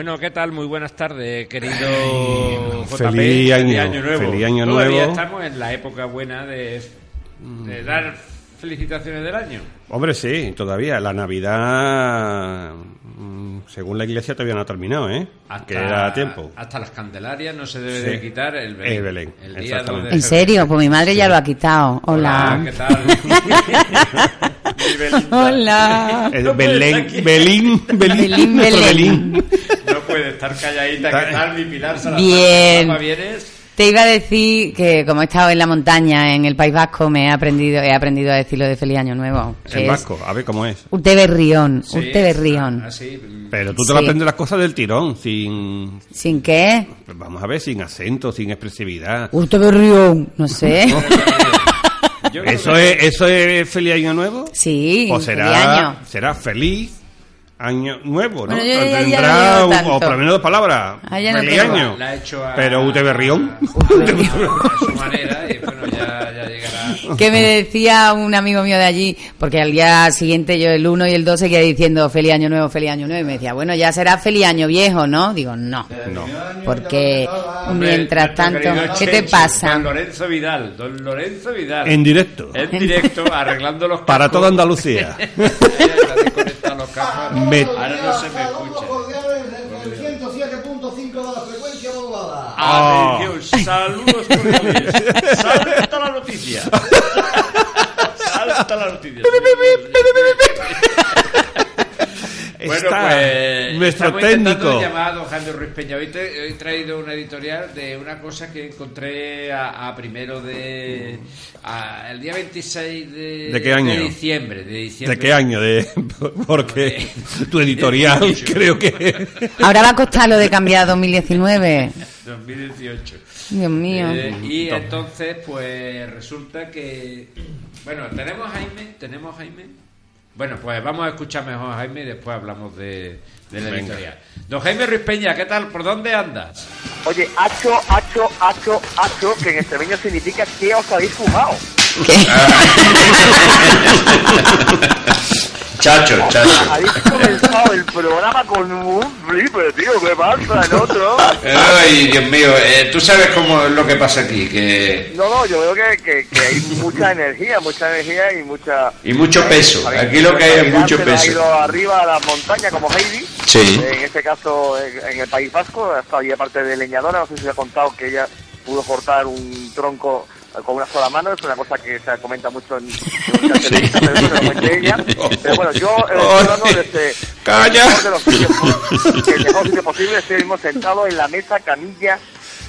Bueno, ¿qué tal? Muy buenas tardes, querido JP. feliz año, nuevo. feliz año Todavía nuevo. estamos en la época buena de, de dar felicitaciones del año. Hombre, sí, todavía. La Navidad, mm, según la iglesia, todavía no ha terminado, ¿eh? que era a tiempo. Hasta las candelarias no se debe Sí. de quitar el Belén. El Belén, El día exactamente. 2 de ¿En serio? Pues mi madre ya lo ha quitado. Hola. ¿qué tal? Hola. El Belén. Belín, Belín, Belín, Belén. Belín. No puede estar calladita. ¿Qué tal, mi Pilar Salazar? Bien. Te iba a decir que como he estado en la montaña, en el País Vasco, me he aprendido, he aprendido a decirlo de Feliz Año Nuevo. En es vasco, a ver cómo es. Ute berrión, Sí. ute berrión. Ah, sí. Pero tú te Sí. vas a aprender las cosas del tirón, sin. ¿Sin qué? pues Vamos a ver, sin acento, sin expresividad. Ute berrión, no sé. ¿Eso es, ¿Eso es feliz año nuevo? Sí, O feliz será, año. será feliz año nuevo, ¿no? Bueno, yo ya- ya Tendrá no o por lo menos dos palabras. Ah, ya no año. La ha hecho a- Pero Ute Berrión. a su manera y bueno, ya, ya llegará. Que me decía un amigo mío de allí, porque al día siguiente yo el 1 y el 2 seguía diciendo feliz año nuevo, feliz año nuevo, y me decía, bueno, ya será feliz año viejo, ¿no? Digo, no. No. Porque mientras tanto, ¿qué te pasa? Don Lorenzo Vidal, don Lorenzo Vidal. En directo. En directo, arreglando los Para toda Andalucía. Los cascos. Me- Ahora no se me escucha. El 107.5 de la frecuencia modulada. Ah. Atención, saludos cordiales. Salta la noticia. Salta la noticia. Bueno, Está pues nuestro estamos intentando técnico. llamar a don Jaime Ruiz Peña. Hoy, te- hoy he traído una editorial de una cosa que encontré a, a primero de... a- el día 26 de, ¿De qué año? de diciembre. De, diciembre. ¿De qué año? De, porque tu editorial creo que... Ahora va a costar lo de cambiar a 2019. 2018. Dios mío. Eh, y entonces, pues resulta que. Bueno, ¿tenemos a Jaime? ¿Tenemos a Jaime? Bueno, pues vamos a escuchar mejor a Jaime y después hablamos de, de la editorial. Don Jaime Ruiz Peña, ¿qué tal? ¿Por dónde andas? Oye, hacho, hacho, hacho, hacho, que en extremeño significa que os habéis fumado. Chacho, chacho. Habéis comenzado el programa con un flipe, tío, ¿qué pasa, el otro? Ay, Dios mío, eh, tú sabes cómo es lo que pasa aquí, que. No, no, yo veo que, que, que hay mucha energía, mucha energía y mucha... Y mucho peso. Habéis- Aquí lo que hay es mucho Ha peso. ido arriba a la montaña como Heidi. Sí. En este caso, en el País Vasco, ha estado ahí aparte de leñadora. No sé si se ha contado que ella pudo cortar un tronco eh, con una sola mano. Es una cosa que se comenta mucho en, muchas entrevistas, pero eso me lo cuente ella. Pero bueno, yo eh, estoy hablando desde Calla. el mejor de los sitios, el mejor sitio posible. Estoy sentado en la mesa camilla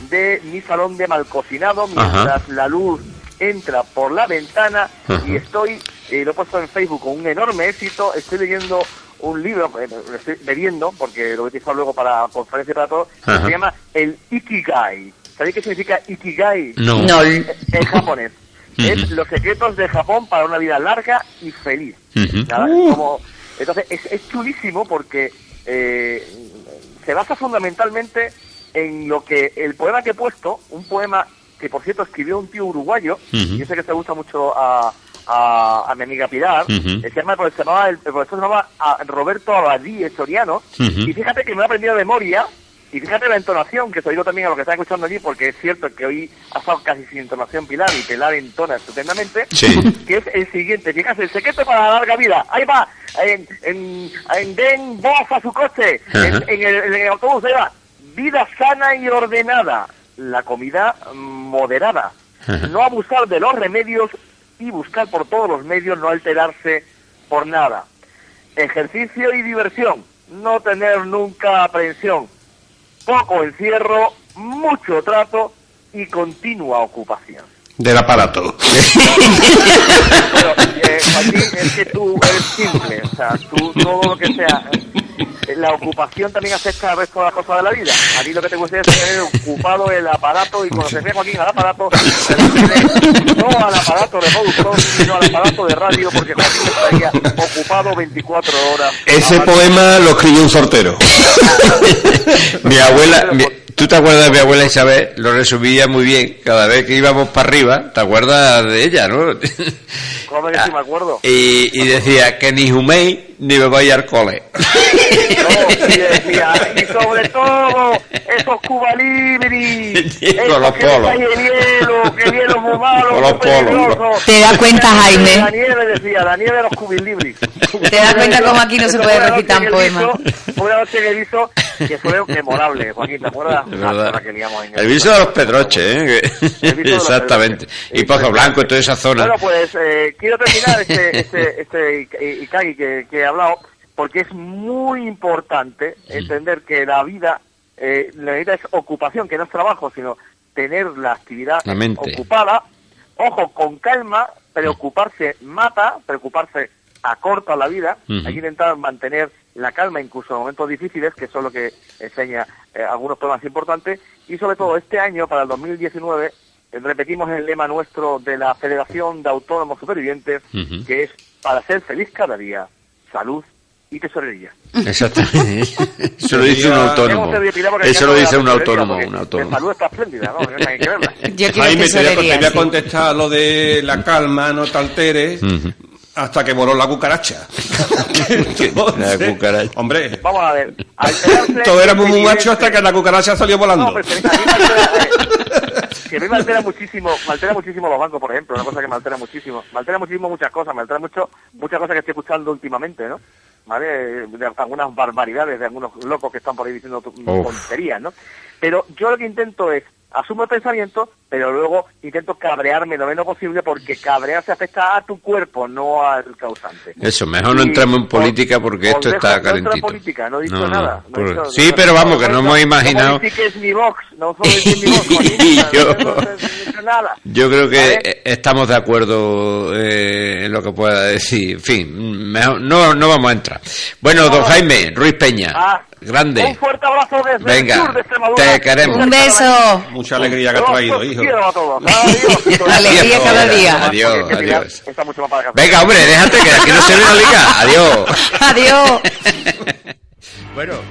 de mi salón de mal cocinado mientras la luz entra por la ventana y estoy, eh, lo he puesto en Facebook con un enorme éxito, estoy leyendo un libro, eh, lo estoy bebiendo, porque lo voy a utilizar luego para conferencia y para todo, que se llama el Ikigai. ¿Sabéis qué significa Ikigai? No. No. En japonés. Es los secretos de Japón para una vida larga y feliz. Nada, es como- entonces, es, es chulísimo porque eh, se basa fundamentalmente en lo que el poema que he puesto, un poema que por cierto escribió un tío uruguayo, y yo sé que se gusta mucho a, a, a mi amiga Pilar, Ujú. eh, se llama, se llamaba, el, el profesor se llamaba a Roberto Abadí Soriano, y fíjate que me lo he aprendido de memoria, y fíjate la entonación, que se oído también a lo que está escuchando allí, porque es cierto que hoy ha estado casi sin entonación Pilar, y Pilar entona estupendamente, Sí. que es el siguiente, fíjate, el secreto para la larga vida, ahí va, en, en, en den voz a su coche, en, el, en el autobús, ahí va, vida sana y ordenada, la comida moderada, no abusar de los remedios y buscar por todos los medios no alterarse por nada. Ejercicio y diversión, no tener nunca aprensión, poco encierro, mucho trato y continua ocupación. Del aparato. Pero, eh, Joaquín, es que tú eres simple, o sea, tú todo lo que sea... La ocupación también afecta al resto de las cosas de la vida. A ti lo que te gustaría es tener ocupado el aparato y cuando se refiere Joaquín al aparato, se refiere no al aparato reproductor, sino al aparato de radio, porque Joaquín estaría ocupado 24 horas. Ese poema lo escribió un sortero. Mi abuela, mi- ¿tú te acuerdas de mi abuela Isabel? Lo resumía muy bien. Cada vez que íbamos para arriba, ¿te acuerdas de ella, no? ¿Cómo que sí me acuerdo? Y, y decía que ni humei ni me vaya al cole. No, y decía, y sobre todo, esos Cuba Libri, Con los polos. hielo, que el hielo muy malo, Con los muy peligroso. polos. ¿Te das cuenta, Jaime? La nieve, decía, la nieve de los Cuba Libri. ¿Te das cuenta cómo aquí no se puede recitar un poema? Una noche que hizo, que fue memorable, Joaquín, ¿te acuerdas? Es verdad. La que liamos en El viso de los Pedroches, ¿eh? Exactamente. Y Pozo Blanco toda esa zona. Bueno, pues eh, quiero terminar este, este, este Ikagi que, que he hablado, porque es muy importante entender que la vida, eh, la vida es ocupación, que no es trabajo, sino tener la actividad La ocupada, ojo, con calma, preocuparse mata, preocuparse acorta la vida, hay que intentar mantener la calma incluso en momentos difíciles, que son lo que enseña eh, algunos problemas importantes, y sobre todo este año, para el 2019, eh, repetimos el lema nuestro de la Federación de Autónomos Supervivientes, que es para ser feliz cada día, salud y tesorería. Exactamente. Eso lo dice un autónomo. Eso lo dice un autónomo, un autónomo. salud está espléndida, ¿no? No hay que verla. Yo quiero Jaime, te voy, a, te voy a sí. contestar lo de la calma, no te alteres. Hasta que voló la cucaracha. La cucaracha. Hombre, Vamos a ver. éramos es muy evidente- machos hasta que la cucaracha salió volando. No, pero que a mí me altera, eh, que a mí me altera muchísimo, me altera muchísimo los bancos, por ejemplo, una cosa que me altera muchísimo. Me altera muchísimo muchas cosas, me altera mucho muchas cosas que estoy escuchando últimamente, ¿no? ¿Vale? De algunas barbaridades de algunos locos que están por ahí diciendo tonterías, ¿no? Pero yo lo que intento es asumo el pensamiento, pero luego intento cabrearme lo menos posible porque cabrearse afecta a tu cuerpo, no al causante. Eso, mejor no Y entremos en política porque os esto está no calentito. política, no he dicho No, no, nada. no he por- dicho- sí, no- pero no- vamos, no- que no no- hemos imaginado. No critiques mi Vox, no no- yo- no- no- no he dicho nada. Yo creo que ¿Vale? eh, estamos de acuerdo eh, en lo que pueda decir. En fin, mejor- no, no vamos a entrar. Bueno, don Jaime, Ruiz Peña, Ah, grande. Un fuerte abrazo desde el Venga, sur de Extremadura. te queremos. Un beso. Mucha alegría que has traído, hijo. Quiero a todos. Adiós. Alegría cada día. Adiós, adiós. Está mucho más para casa. Venga, hombre, déjate que aquí no se ve una liga. Adiós. Adiós. Bueno,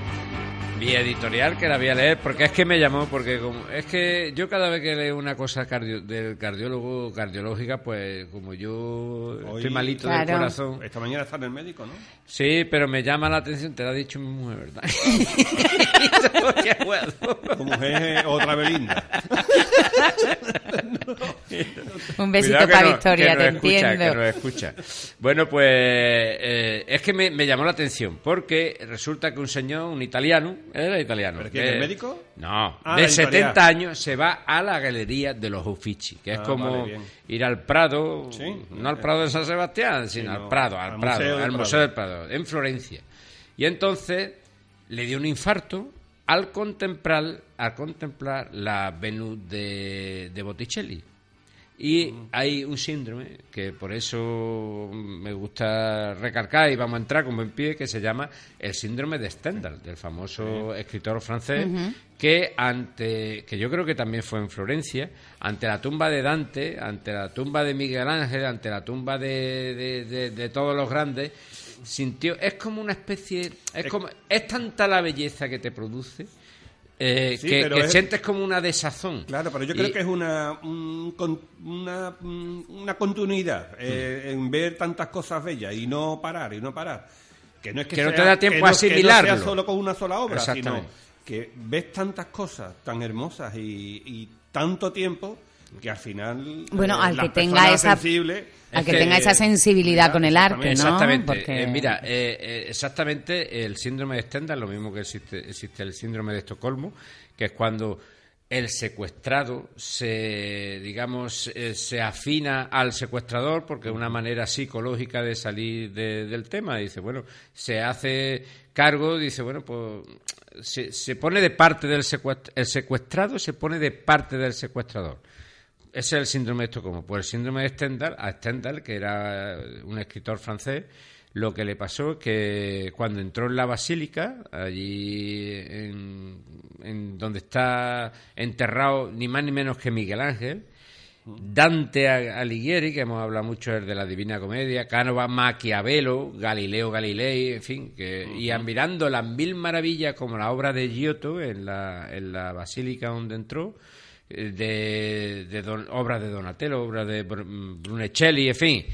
mi editorial que la voy a leer porque es que me llamó, porque como, es que yo cada vez que leo una cosa cardio- del cardiólogo, cardiológica, pues como yo Hoy- estoy malito del corazón, Esta mañana está en el médico, ¿no? sí, pero me llama la atención, te lo ha dicho mi mujer, ¿verdad? Tu mujer es otra Belinda. Un besito Cuidado para no- Victoria, que te escucha, entiendo. que nos escucha. Bueno, pues eh, es que me, me llamó la atención porque resulta que un señor, un italiano, era italiano. ¿Pero quién, el médico? No, Ah, de la 70 Italia. años se va a la galería de los Uffizi, que es Ah, como vale, ir al Prado, Sí. no al Prado de San Sebastián, sino al Prado, al, al Prado, Museo al Prado. Museo del Prado, en Florencia. Y entonces le dio un infarto al contemplar, al contemplar la Venus de, de Botticelli. Y hay un síndrome que por eso me gusta recalcar y vamos a entrar con buen pie que se llama el síndrome de Stendhal, del famoso escritor francés que ante que yo creo que también fue en Florencia, ante la tumba de Dante, ante la tumba de Miguel Ángel, ante la tumba de, de- de- de todos los grandes, sintió es como una especie es como es tanta la belleza que te produce eh, Sí, que, pero que es- sientes como una desazón. Claro, pero yo Y- creo que es una, una, mm, una continuidad eh, en ver tantas cosas bellas y no parar, y no parar. Que no es que, Que no te sea- da tiempo no- a Que no asimilarlo. sea solo con una sola obra, sino que ves tantas cosas tan hermosas y, y tanto tiempo que al final... Bueno, eh, al que tenga esa- sensibles, Al que tenga esa sensibilidad con el arte, ¿no? Exactamente. Porque- Eh, mira, eh, eh, exactamente el síndrome de Stendhal, lo mismo que existe, existe el síndrome de Estocolmo, que es cuando el secuestrado se, digamos, eh, se afina al secuestrador porque es una manera psicológica de salir de- del tema. Dice, bueno, se hace cargo, dice, bueno, pues se, se pone de parte del secuest- el secuestrado se pone de parte del secuestrador ese es el síndrome de Estocolmo. Pues el síndrome de Stendhal, a Stendhal, que era un escritor francés, lo que le pasó es que cuando entró en la basílica, allí en, en donde está enterrado ni más ni menos que Miguel Ángel, Dante Alighieri, que hemos hablado mucho de la Divina Comedia, Canova Maquiavelo, Galileo Galilei, en fin, que, y admirando las mil maravillas como la obra de Giotto en la, en la basílica donde entró, eh, de, de don- obras de Donatello, obras de Br- Brunelleschi, en fin.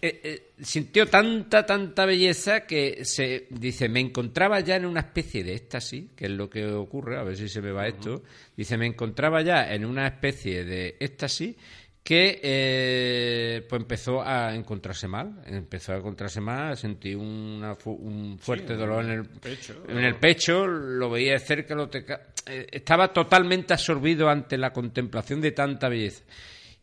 Eh, eh, sintió tanta, tanta belleza que se dice, me encontraba ya en una especie de éxtasis, que es lo que ocurre, a ver si se me va esto, dice, me encontraba ya en una especie de éxtasis que eh, pues empezó a encontrarse mal, empezó a encontrarse mal, sentí una fu- un fuerte dolor en el pecho. en el pecho, lo veía de cerca, lo teca- eh, estaba totalmente absorbido ante la contemplación de tanta belleza.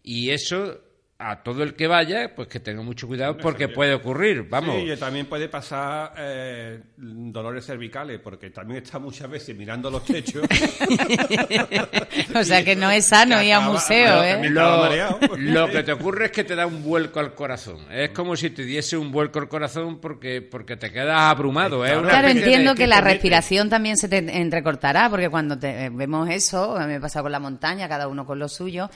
Y eso, a todo el que vaya, pues que tenga mucho cuidado porque puede ocurrir, vamos. Sí, y también puede pasar eh, dolores cervicales, porque también está muchas veces mirando los techos. o sea que no es sano ir a acaba- museo, ¿eh? Lo, mareado. lo que te ocurre es que te da un vuelco al corazón. Es como si te diese un vuelco al corazón porque, porque te quedas abrumado. ¿eh? Una Claro, entiendo que la respiración también se te entrecortará, porque cuando te, eh, vemos eso, a mí me pasa con la montaña, cada uno con lo suyo,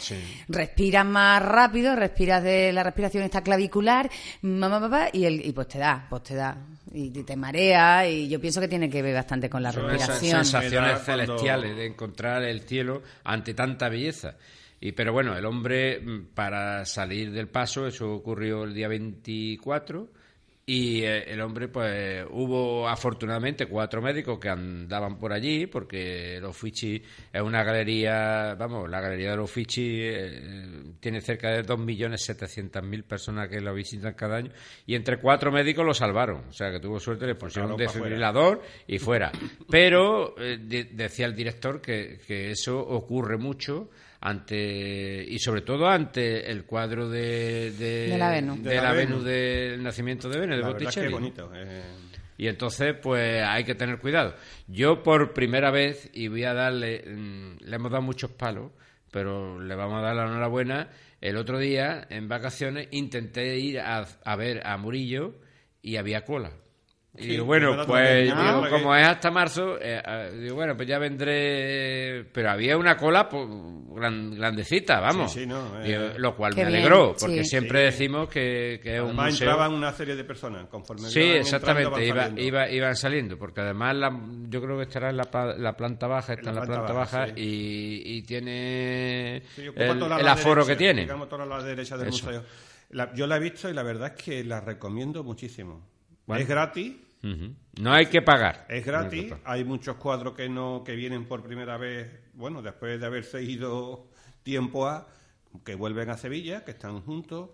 respiras más rápido, respiras de la respiración está clavicular, mamá, papá, y, el, y pues te da, pues te da, y, y te marea, y yo pienso que tiene que ver bastante con la Son esas respiración. sensaciones cuando- celestiales de encontrar el cielo ante tanta belleza. Y, pero bueno, el hombre, mm, para salir del paso, eso ocurrió el día 24, y eh, el hombre, pues hubo afortunadamente cuatro médicos que andaban por allí, porque el Uffizi es una galería, vamos, la galería del Uffizi eh, tiene cerca de 2.700.000 personas que lo visitan cada año, y entre cuatro médicos lo salvaron. O sea, que tuvo suerte, le pusieron un fuera. desfibrilador y fuera. Pero eh, de- decía el director que, que eso ocurre mucho ante y sobre todo ante el cuadro de, de, De la Venus. de De la la Venus. Venus del nacimiento de Venus, de La verdad es que Botticelli. bonito. eh. Y entonces, pues hay que tener cuidado. Yo por primera vez, y voy a darle, mm, le hemos dado muchos palos, pero le vamos a dar la enhorabuena. El otro día, en vacaciones, intenté ir a, a ver a Murillo y había cola. Y digo, bueno, pues digo, Ah. como es hasta marzo, eh, digo, bueno, pues ya vendré. Pero había una cola pues, gran- grandecita, vamos. Sí, sí, no, eh. Digo, lo cual Qué me bien, alegró, sí. porque siempre Sí. decimos que, que es un Además museo. entraban una serie de personas conforme Sí, iban exactamente, iba, saliendo. iba- iban saliendo, porque además la- yo creo que estará en la, pla- la planta baja, está en la, planta, baja, sí. y, y tiene el, aforo derecha, que tiene. Digamos, toda la derecha del Eso. museo. La- yo la he visto y la verdad es que la recomiendo muchísimo. Bueno. Es gratis. No hay que pagar. es gratis. Hay muchos cuadros que no que vienen por primera vez, bueno, después de haberse ido tiempo a, que vuelven a Sevilla, que están juntos.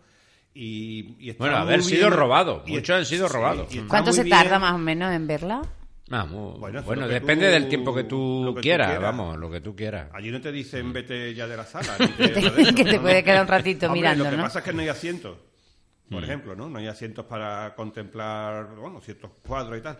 Y, y está Bueno, haber sido robados, y muchos han sido sí, robados. y está ¿Cuánto se bien. tarda más o menos en verla? Vamos, Bueno, bueno, depende tú- del tiempo que tú, quieras, quieras. vamos, lo que tú quieras. Allí no te dicen vete ya de la sala. Que te- de eso, que te no, puede quedar un ratito Hombre, mirando, Lo que ¿no? pasa es que no hay asientos, por ejemplo, ¿no? No hay asientos para contemplar, bueno, ciertos cuadros y tal.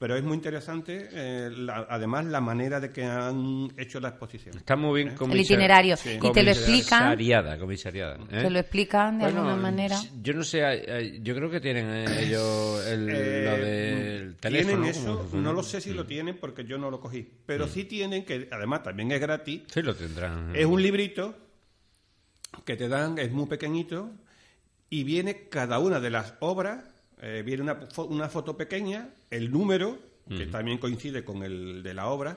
Pero es muy interesante, eh, la- además, la manera de que han hecho la exposición. Está muy bien El itinerario. Sí. Y te lo explican, Comisariada, comisariada. ¿eh? te lo explican de Bueno, alguna manera. Yo no sé, yo creo que tienen eh, ellos el, Eh, lo del teléfono. Tienen ¿cómo eso, no lo sé si lo tienen porque yo no lo cogí. Pero sí tienen, que además también es gratis, Sí lo tendrán. Es un librito que te dan, es muy pequeñito, y viene cada una de las obras, eh, viene una, fo- una foto pequeña, el número, que también coincide con el de la obra,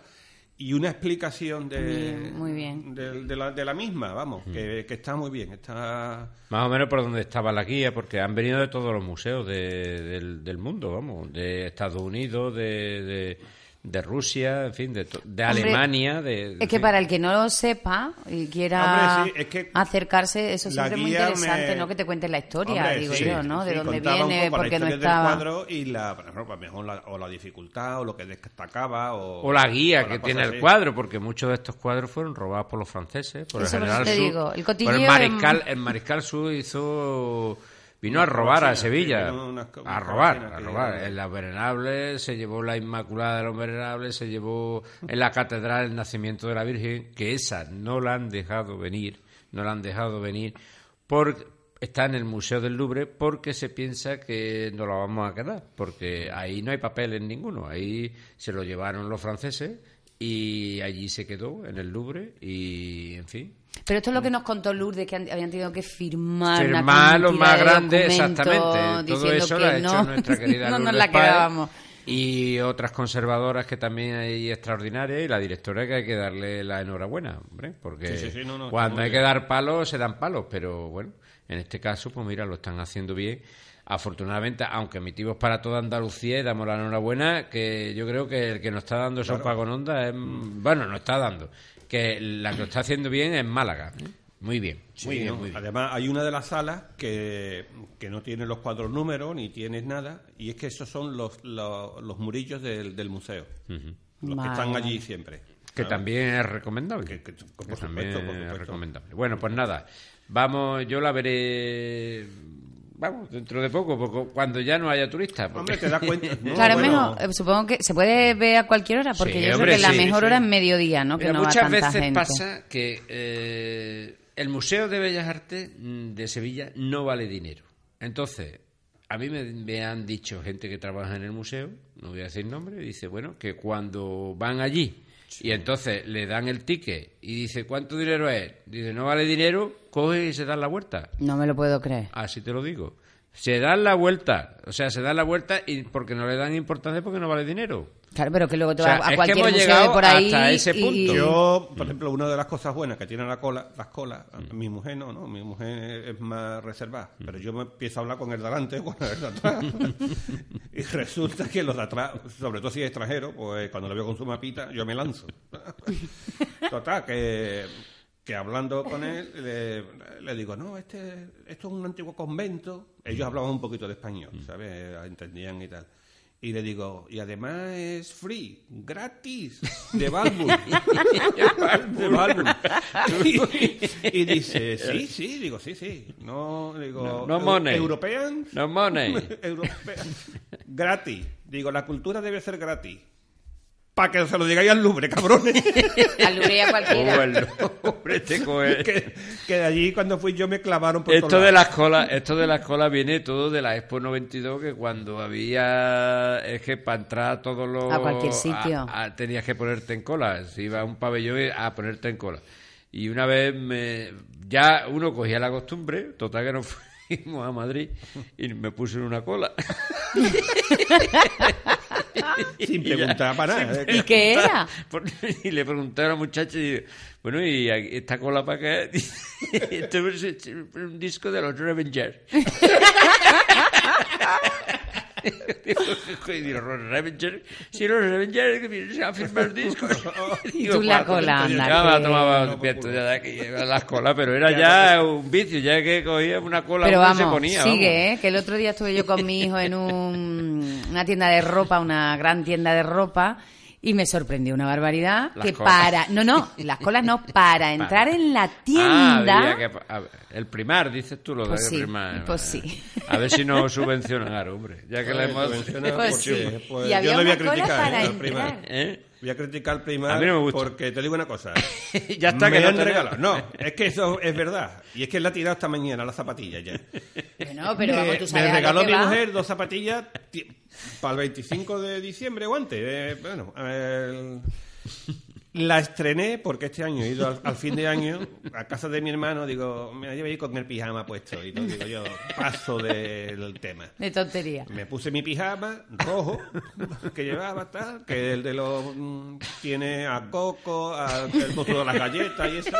y una explicación de, Bien, muy bien. de, de la, de la misma, vamos, que, que está muy bien, está... Más o menos por donde estaba la guía, porque han venido de todos los museos de- del, del mundo, vamos, de Estados Unidos, de, de, de Rusia, en fin, de, de Hombre, Alemania. De, Es que para el que no lo sepa y quiera Hombre, sí, es que acercarse, eso siempre es muy interesante, me- ¿no? Que te cuentes la historia, Hombre, digo sí, yo, ¿no? De sí, dónde contaba un viene, poco por la qué no estaba. del cuadro y la, por ejemplo, a lo mejor la, o la dificultad o lo que destacaba o, O la guía o que tiene cosa el así. cuadro, porque muchos de estos cuadros fueron robados por los franceses, por Eso el por general Soult. digo, el Por el mariscal, el mariscal Soult hizo vino a robar a Sevilla, unas a robar, a robar. En las venerables se llevó la Inmaculada de los Venerables, se llevó en la catedral el nacimiento de la Virgen, que esa no la han dejado venir. no la han dejado venir por está en el Museo del Louvre porque se piensa que no la vamos a quedar, porque ahí no hay papeles ninguno, ahí se lo llevaron los franceses y allí se quedó en el Louvre y en fin. Pero esto es lo que nos contó Lourdes, que han- habían tenido que firmar una Firmar lo cantidad más de grande, exactamente. Todo diciendo eso que lo ha hecho no, nuestra querida no nos la quedábamos. Y otras conservadoras que también hay extraordinarias y la directora que hay que darle la enhorabuena, hombre, porque Sí, sí, sí, no, no, está cuando hay que dar palos se dan palos, pero bueno, en este caso, pues mira, lo están haciendo bien. Afortunadamente, aunque emitimos para toda Andalucía y damos la enhorabuena, que yo creo que el que nos está dando sopa con onda es, bueno, nos está dando, que la que lo está haciendo bien es Málaga. ¿eh? Muy bien, muy bien, ¿no? muy bien. Además, hay una de las salas que, que no tiene los cuadros números ni tienes nada, y es que esos son los, los, los murillos del, del museo, los que están allí siempre. Que ¿sabes? también es recomendable. Que- que- por Que supuesto, también por es recomendable. Bueno, pues nada, vamos, yo la veré, vamos, dentro de poco, porque cuando ya no haya turistas. porque- Hombre, te das cuenta. ¿no? Claro, Bueno, mejor, eh, supongo que se puede ver a cualquier hora, porque Sí, yo creo hombre, que la sí, mejor sí. hora es mediodía, ¿no? Que Mira, no va muchas tanta veces gente. pasa que eh, el Museo de Bellas Artes mm, de Sevilla no vale dinero. Entonces, a mí me, me han dicho gente que trabaja en el museo, no voy a decir nombre, dice, bueno, que cuando van allí y entonces le dan el ticket y dice, ¿cuánto dinero es? Dice, no vale dinero, coge y se dan la vuelta. No me lo puedo creer. Así te lo digo. Se dan la vuelta, o sea, se dan la vuelta y porque no le dan importancia porque no vale dinero. Claro, pero que luego te O sea, vas es a que cualquier hemos museo llegado de por ahí hasta ese y- punto. Yo, por ejemplo, una de las cosas buenas que tiene la cola, las colas, mi mujer no, ¿no? Mi mujer es más reservada, pero yo me empiezo a hablar con el de adelante con el de atrás. y resulta que los de atrás, sobre todo si es extranjero, pues cuando lo veo con su mapita, yo me lanzo. Total, que, que hablando con él, le, le digo, no, este, esto es un antiguo convento. Ellos hablaban un poquito de español, ¿sabes? Entendían y tal. Y le digo, y además es free, gratis, de Balbur. de. Y, y dice, sí, sí, digo, sí, sí. No, digo, No, money. European, No money. Europe- gratis. Digo, la cultura debe ser gratis. Para que se lo digáis al Louvre, cabrones. Al Louvre y a cualquiera. Bueno, hombre, te coge- que, que de allí cuando fui yo me clavaron por Esto de lados. la escuela, esto de la escuela viene todo de la Expo 92 que cuando había es que para entrar a todos los A cualquier sitio. a- a- tenías que ponerte en cola, si iba a un pabellón a ponerte en cola. Y una vez me ya uno cogía la costumbre, total que nos fuimos a Madrid y me puse en una cola. Sin preguntar para nada. ¿Y qué era? Por- Y le pregunté a la muchacha y digo, bueno, ¿y esta cola para qué? Esto es un disco de los Revengers. Y digo, ¿los Revengers? Sí, los Revengers que vienen a firmar discos. Y tú la cola, anda, Ya me tomaba de aquí, las colas, pero era ya un vicio, ya que cogía una cola Pero y se vamos, ponía. sigue, vamos. ¿eh? que el otro día estuve yo con mi hijo en un- una tienda de ropa, una gran tienda de ropa, y me sorprendió una barbaridad Las que colas. para, no, no, las colas no, para entrar en la Ah, tienda, que- ver, el primar, dices tú, lo Pues de sí, primar. pues sí. A ver si nos subvencionan, hombre. Ya que le hemos... Subvenciona Pues porque, sí. pues, Y había yo le voy a criticar para ¿eh? al primar. ¿Eh? Voy a criticar al primar A mí no me gusta. porque te digo una cosa. ya está, me que no han te- regalado. No, es que eso es verdad. Y es que la ha tirado esta mañana las zapatillas ya. Bueno, pero vamos, tú me, sabes me regaló mi va. mujer dos zapatillas para el 25 de diciembre o antes. Eh, bueno, el- la estrené porque este año he ido al, al fin de año a casa de mi hermano. Digo, me la llevo ahí con el pijama puesto. Y todo, digo yo, paso del tema. De tontería. Me puse mi pijama rojo que llevaba tal, que el de los mm, tiene a coco, a, el monstruo de las galletas y eso.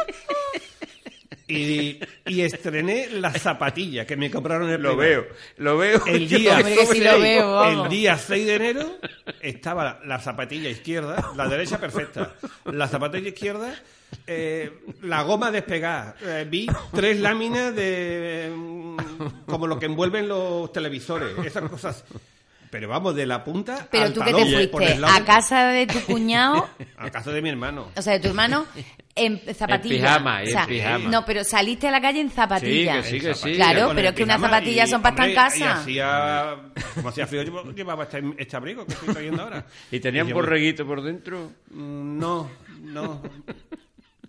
Y, y estrené las zapatillas que me compraron en el Lo veo, lo veo. El día, Hombre, que sí lo veo, vamos. el día 6 de enero estaba la, la zapatilla izquierda, la derecha perfecta. La zapatilla izquierda, eh, la goma despegada. Eh, vi tres láminas de. mm, como lo que envuelven los televisores, esas cosas. Pero vamos, de la punta Pero al tú que te fuiste a casa de tu cuñado, A casa de mi hermano. o sea, de tu hermano, en zapatillas. pijama, y O sea, en pijama. No, pero saliste a la calle en zapatillas. Sí, que sí, que sí. Claro, pero es que unas pijama zapatillas y, son para estar en hombre, Y casa. hacía, como hacía frío, yo llevaba este, este abrigo que estoy trayendo ahora. ¿Y tenían yo- borreguito por dentro? Mm, No, no.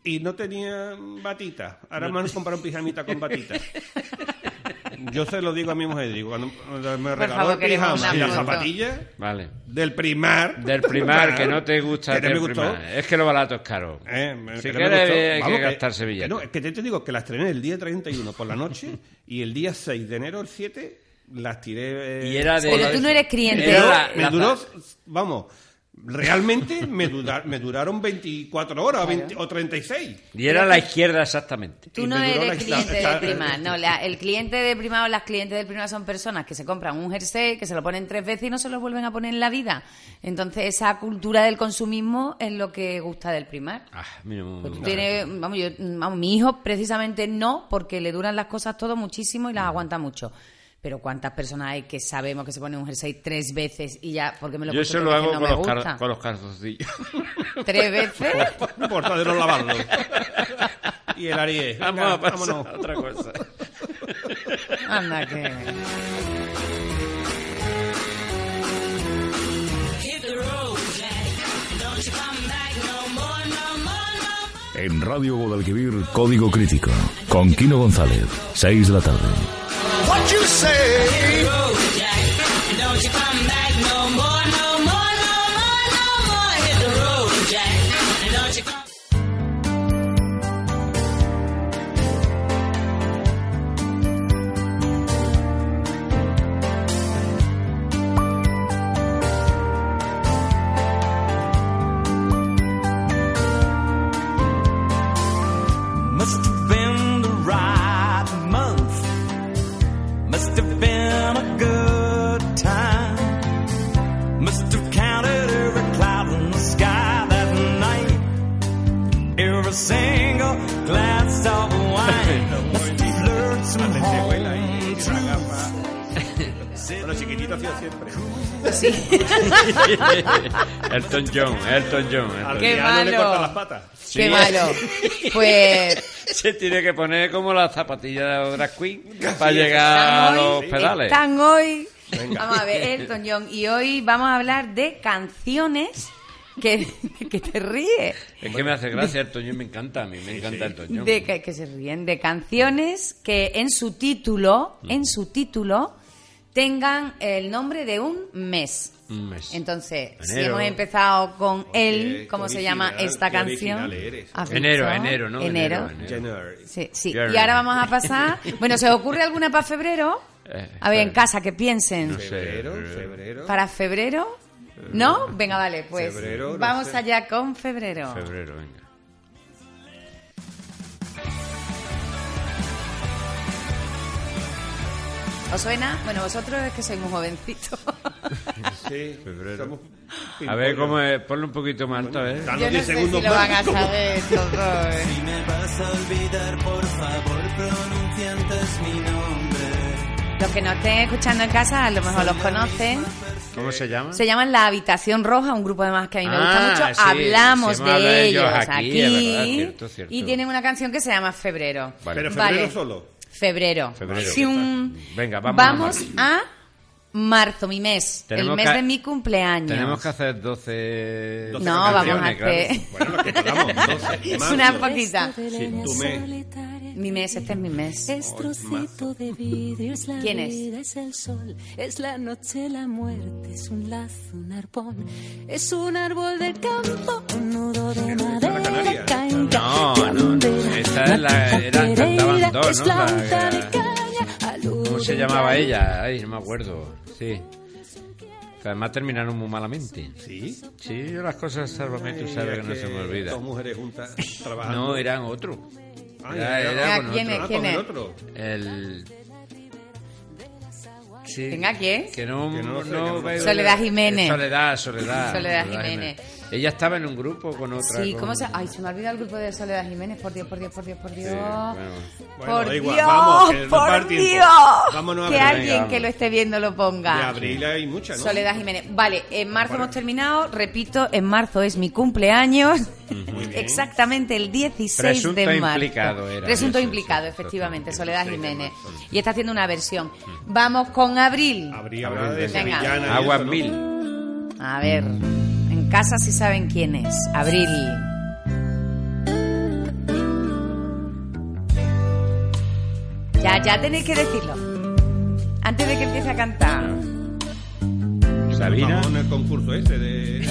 y no tenía batita. Ahora me han comprado un pijamita con batita. Yo se lo digo a mi mujer, digo, cuando me regaló favor, el pijama y las foto. zapatillas Vale. del primar. Del primar, que no te gusta Que no me gustó. primar. Es que lo barato es caro. Eh, me- si que no me quieres, gustó. hay Vamos, que gastarse billetes. No, es que te, te digo que las estrené el día 31 por la noche y el día 6 de enero, el 7, las tiré. eh, Y era de- Pero la tú no eres cliente. Era la- me la- duró, vamos, realmente me, dura- me duraron 24 horas o 20 o 36. Y era la izquierda exactamente. Tú Y no eres la- cliente la- del primar, no, la- el cliente del primar o las clientes del primar son personas que se compran un jersey, que se lo ponen tres veces y no se lo vuelven a poner en la vida. Entonces esa cultura del consumismo es lo que gusta del primar. Ah, mira, muy- Pues vamos, yo- vamos, mi hijo precisamente no, porque le duran las cosas todo muchísimo y las aguanta mucho. Pero ¿cuántas personas hay que sabemos que se ponen un jersey tres veces y ya, porque me lo he Yo puesto eso lo hago no con, me los car- gusta? con los calzoncillos. ¿Tres veces? No importa de no lavarlo. y el Ariel. Vamos a pasar otra cosa. Anda que... En Radio Guadalquivir, Código Crítico. Con Kino González. 6 de la tarde. Sí. Elton John, Elton John. Elton Al Qué le malo. corta las patas. Qué malo. Pues Se tiene que poner como la zapatilla de drag queen para llegar a los hoy, pedales. están hoy. Vamos a ver, Elton John. Y hoy vamos a hablar de canciones que, que te ríes. Es que me hace gracia Elton John, me encanta a mí, me encanta Elton John. De que, que se ríen de canciones que en su título, en su título, tengan el nombre de un mes. Un mes. Entonces, si Enero. hemos empezado con él, ¿cómo se original, llama esta canción? original eres. ¿Has Enero, enero, ¿no? Enero. January. Sí, sí. January. Y ahora vamos a pasar. Bueno, ¿se os ocurre alguna para febrero? Eh, A ver, en espera. casa, que piensen. No sé. Febrero, febrero. ¿Para febrero? ¿No? Venga, vale, pues Febrero, no vamos sé. allá con febrero. Febrero, venga. ¿Os suena? Bueno, vosotros es que sois muy jovencitos. Sí, Febrero. A ver. ¿cómo es? Ponlo un poquito más alto, ¿eh? Yo no 10 sé si segundos lo van a saber todos. Si me vas a olvidar, por favor, pronuncia antes mi nombre. Los que nos estén escuchando en casa a lo mejor los conocen. ¿Cómo se llama? Se llaman La Habitación Roja, un grupo además que a mí me gusta Ah, mucho. sí, Hablamos sí de de ellos aquí, aquí. verdad, cierto, cierto. Y tienen una canción que se llama Febrero. Vale. Pero febrero Vale. solo. Febrero. Febrero. Sí, un- Venga, vamos Vamos a a marzo, mi mes. Tenemos el mes que- de mi cumpleaños. Tenemos que hacer 12... Doce No, vamos a canciones, claro. hacer Bueno, lo que podamos. 12. Marzo. una poquita. Sí, tu mes. Mi mes, este es mi mes. Es trocito de vidrio, es la ¿Quién es? vida, es el sol, es la noche, la muerte, es un lazo, un arpón, es un árbol del campo, un nudo de madera, caña, No, no, no. Esta es la- eran- cantaban dos, es ¿no? la La- hoja de caña, ¿Cómo se llamaba ella? Ay, no me acuerdo. Sí. Que además terminaron muy malamente. Sí. Sí, yo las cosas, tú sabes que no se me olvida. Dos mujeres juntas trabajando. No, eran otro. Ah, Era, con ¿Quién otro. es? Ah, ¿Quién con el es? otro. El... Sí. Venga, ¿quién? Que no, Que sé, que. Soledad Jiménez. Soledad, Soledad. Soledad Jiménez. Ella estaba en un grupo con otra. Sí, con- ¿cómo se...? Ay, se me ha olvidado el grupo de Soledad Jiménez. Por Dios, por Dios, por Dios, por Dios. bueno. Bueno, por igual, Dios, vamos, que por. Dios. Vámonos a que alguien Venga, que lo esté viendo lo De ponga. abril hay muchas, ¿no? Soledad Jiménez. Vale, en marzo hemos terminado. Repito, en marzo es mi cumpleaños. Exactamente el 16 Presunto de marzo. implicado era. Presunto implicado, efectivamente, presunto Soledad 16 de Jiménez. Y está haciendo una versión. Vamos con abril. Abril habrá de Venga. sevillana. y Agua eso, ¿no? mil. A ver, casa si saben quién es. Abril. Ya, ya tenéis que decirlo. Antes de que empiece a cantar. Sabina. en el concurso ese de.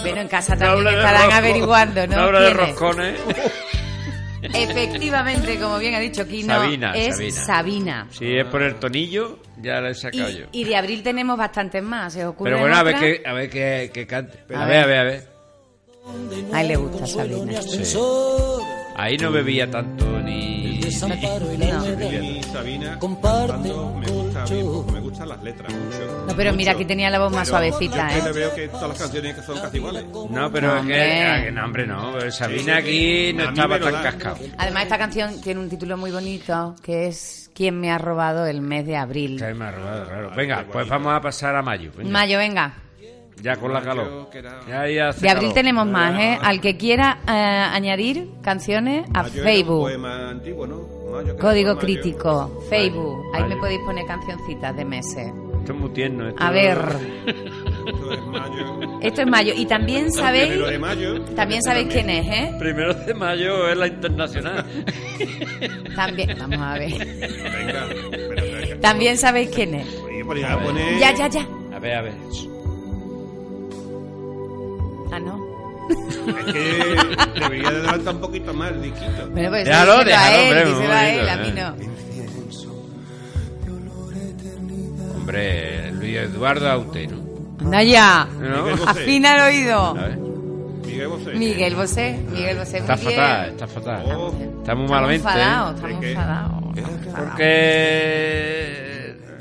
Bueno, en casa también no estarán averiguando, ¿no? No habla de roscones. Efectivamente, como bien ha dicho Kino, Sabina, es Sabina. Sabina. Si es por el tonillo, ya la he Y, sacado yo. y de abril tenemos bastantes más. ¿Se ocurre Pero bueno, a ver que, a ver que, que cante. A A ver, a ver, a ver. A él le gusta Sabina. Ahí no bebía tanto ni. No. Y Sabina cantando me gusta bien, porque me gustan las letras mucho. No, pero mira, aquí tenía la voz más Pero suavecita, yo ¿eh? le veo que todas las canciones que son casi iguales. No, pero No, es que. ah, no, hombre, no. pero Sabina aquí no estaba tan cascado. Además, esta canción tiene un título muy bonito que es ¿Quién me ha robado el mes de abril? Que me ha robado, claro. Venga, pues vamos a pasar a mayo. venga. Mayo, venga. Ya con la calor. Ya De abril calor. tenemos más, ¿eh? Al que quiera eh, añadir canciones a Mayo era un Facebook. poema antiguo, ¿no? Mayo, que era Código Mayo. crítico, Facebook. Ahí Mayo. me podéis poner cancioncitas de meses. Esto es muy tierno. esto- A ver, Esto es mayo. esto es mayo. Y también sabéis, Primero de mayo. también sabéis quién es, ¿eh? Primero de mayo es la internacional. También, vamos a ver. Venga. También sabéis quién es. Pues Ya, ya, ya. A ver, a ver. Ah, no. Es que debería de adelantar un poquito más el disquito. Bueno, pues Déjalo, díselo a déjalo, él, hombre, díselo a él, a bonito, mí ¿eh? no. Hombre, Luis Eduardo Aute, ¿no? Anda ya. Miguel ¿No? Afina el oído. A ver. Miguel Bosé. Miguel Bosé, Miguel Bosé, Está bien. fatal, está fatal. Oh, Está muy Estamos malamente. ¿eh? estamos ¿De qué? enfadados. estamos enfadados. Porque.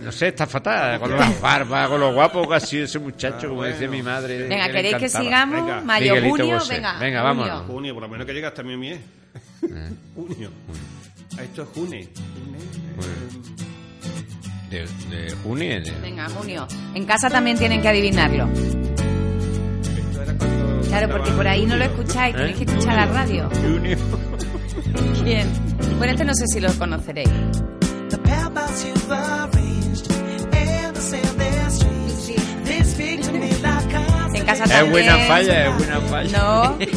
No sé, está fatal. Con las barbas, con lo guapo que ha sido ese muchacho, como decía mi madre. Venga, ¿queréis que sigamos? Venga. Mayo, Miguelito junio, Bosé. venga. Venga, vámonos. junio, por lo menos que llega hasta mi mes. Eh. Junio. Ah, Esto es junio. De, de junio. de- Venga, junio. En casa también tienen que adivinarlo. Claro, porque por ahí no lo escucháis, ¿Eh? tenéis que escuchar la radio. Junio. ¿Quién? Bueno, este no sé si lo conoceréis. Es buena falla, es buena falla. No.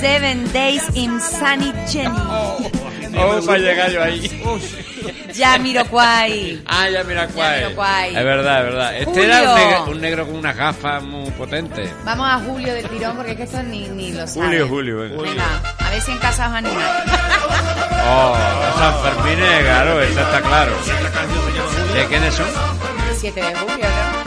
Seven Days in Sunny Jenny. Oh, para llegar yo ahí. Ya miro cuál. Ah, ya mira cuál. Jamiroquai. Es verdad, es verdad. Este Julio. era un negro, un negro con unas gafas muy potentes. Vamos a Julio del tirón porque es que esto ni, ni lo sabe. Julio, Julio, venga. Venga, a ver si en casa os animáis. Oh, San Fermín, eh, claro, eso está claro. ¿De quiénes son? 7 de julio, ¿no?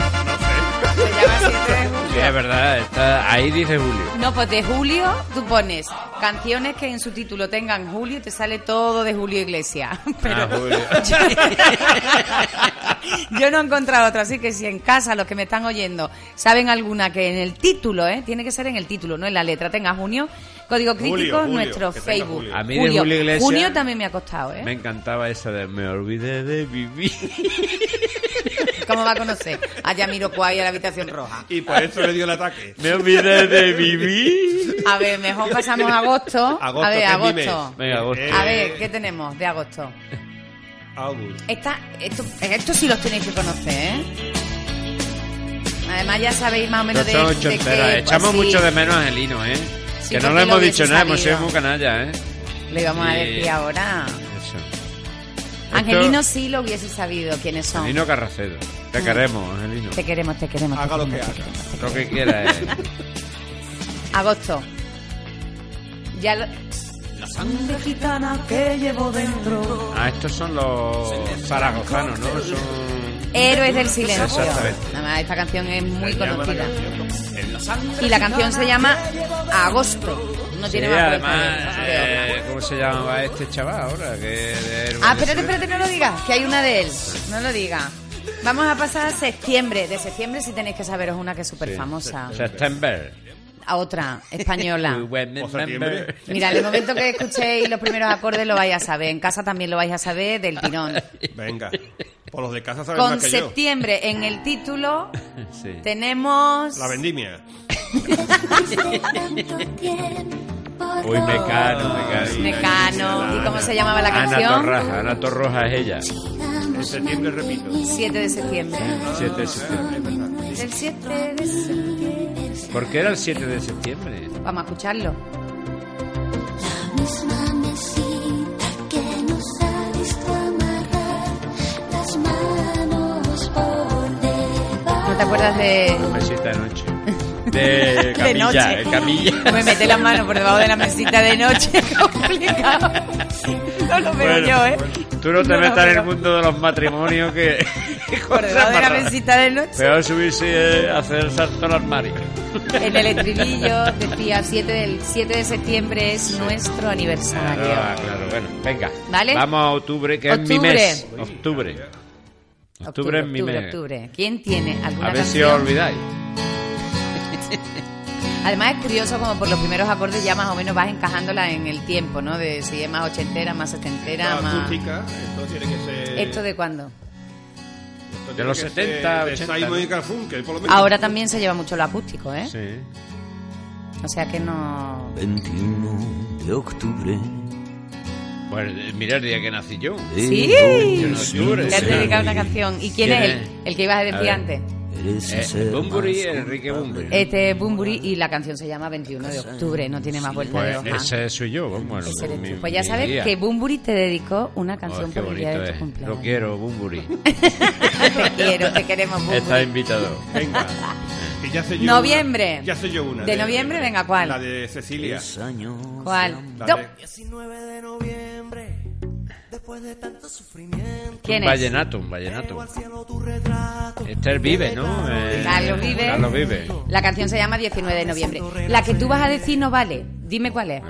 Se llama 7 de Sí, julio. es verdad, está, ahí dice Julio. No, pues de julio tú pones canciones que en su título tengan julio y te sale todo de Julio Iglesias. Pero Ah, Julio. yo no he encontrado otra, así que si en casa los que me están oyendo saben alguna que en el título, ¿eh? tiene que ser en el título, no en la letra, tenga junio, código crítico, Julio, nuestro Facebook. Julio. A mí de Julio Iglesias- junio también me ha costado, ¿eh? Me encantaba esa de Me olvidé de vivir. ¿Cómo va a conocer? A Yamiro Kwai a la habitación roja. Y por eso le dio el ataque. Me olvidé de vivir. A ver, mejor pasamos a agosto. Agosto, a ver, que agosto. mes. Venga, agosto. Eh, A ver, ¿qué tenemos de agosto? August. Esta, esto, esto sí los tenéis que conocer, ¿eh? Además ya sabéis más o menos de, son de qué- Echamos sí, mucho de menos a Angelino, ¿eh? Sí, que no le hemos lo dicho nada, hemos sido muy canalla, ¿eh? Lo íbamos a Sí. decir ahora. Eso. Angelino Esto- sí lo hubiese sabido quiénes son. Angelino Carracedo. Te queremos, Angelino. Te queremos, te queremos. te Haga lo que haga. Lo que quieras, eh. Agosto. Ya lo... Ah, estos son los zaragozanos, ¿no? Son... Héroes del silencio. Exactamente. Nada más, esta canción es muy Se llama la conocida. canción. Y la canción se llama Agosto. No Sí, tiene más además, de- de hoja. eh, ¿cómo se llamaba este chaval ahora? Que de Ah, espérate, espérate, no lo digas, que hay una de él. No lo digas. Vamos a pasar a septiembre. De septiembre sí tenéis que saberos una que es súper famosa. September. A otra, española. O septiembre. Mira, en el momento que escuchéis los primeros acordes lo vais a saber. En casa también lo vais a saber del tirón. Venga. Por los de casa saben Con más que yo. septiembre en el título Sí. tenemos... La vendimia. Uy, Mecano, Mecano. Mecano. ¿Y cómo se llamaba la Ana canción? Torraja, Ana Torroja es ella. En septiembre, repito. 7 de septiembre. 7 de septiembre. El 7 de septiembre. ¿Por qué era el 7 de septiembre? Vamos a escucharlo. misma mesita que nos ha visto amarrar las manos por debajo. ¿No te acuerdas de...? Mesita de noche. De camilla, noche. de camilla. No me mete las manos por debajo de la mesita de noche, complicado. No lo veo Bueno, yo, ¿eh? Tú no te No metas en el mundo de los matrimonios que... Por debajo de la mesita de noche. Peor subirse eh, a hacer salto al armario. En el estribillo decía 7 del 7 de septiembre es nuestro aniversario. Ah, claro, bueno, venga. ¿Vale? Vamos a octubre, que es mi Octubre. mes. Octubre. Octubre es mi octubre, mes. octubre. ¿Quién tiene alguna A ver si os canción? olvidáis. Además es curioso como por los primeros acordes ya más o menos vas encajándola en el tiempo, ¿no? De si es más ochentera, más setentera, más... acústica, esto tiene que ser... ¿Esto de cuándo? esto de los que 70, ser 80, De Simon ¿no? y Garfunkel, por lo menos. Ahora también se lleva mucho lo acústico, ¿eh? Sí. O sea que no... 21 de octubre. Pues mira el día que nací yo. ¡Sí! 21 de octubre. Te has sí. dedicado una canción. ¿Y quién, ¿Quién es es? él? El que ibas a A decir ver. antes. Eh, más Enrique Bunbury. Este es Bumburi y la canción se llama 21 de octubre, no tiene más vuelta de Pues hoja. ese soy yo. Bueno, Ese mi-. Pues ya sabes día. que Bumburi te dedicó una Oh, canción qué por el día de tu es. cumpleaños. Lo quiero, Bunbury. te quiero, te queremos, Bumburi. Está invitado. Venga. Que ya sé yo Noviembre. una. Ya sé yo una. ¿De noviembre? Venga, ¿cuál? La de Cecilia. ¿Cuál? La de- 19 de noviembre, después de tanto sufrimiento, ¿Quién un es? vallenato, un vallenato. tu retrato. Esther vive, ¿no? Eh, Carlos Vive. Carlos vive. La canción se llama 19 de noviembre. La que tú vas a decir no vale. Dime cuál es.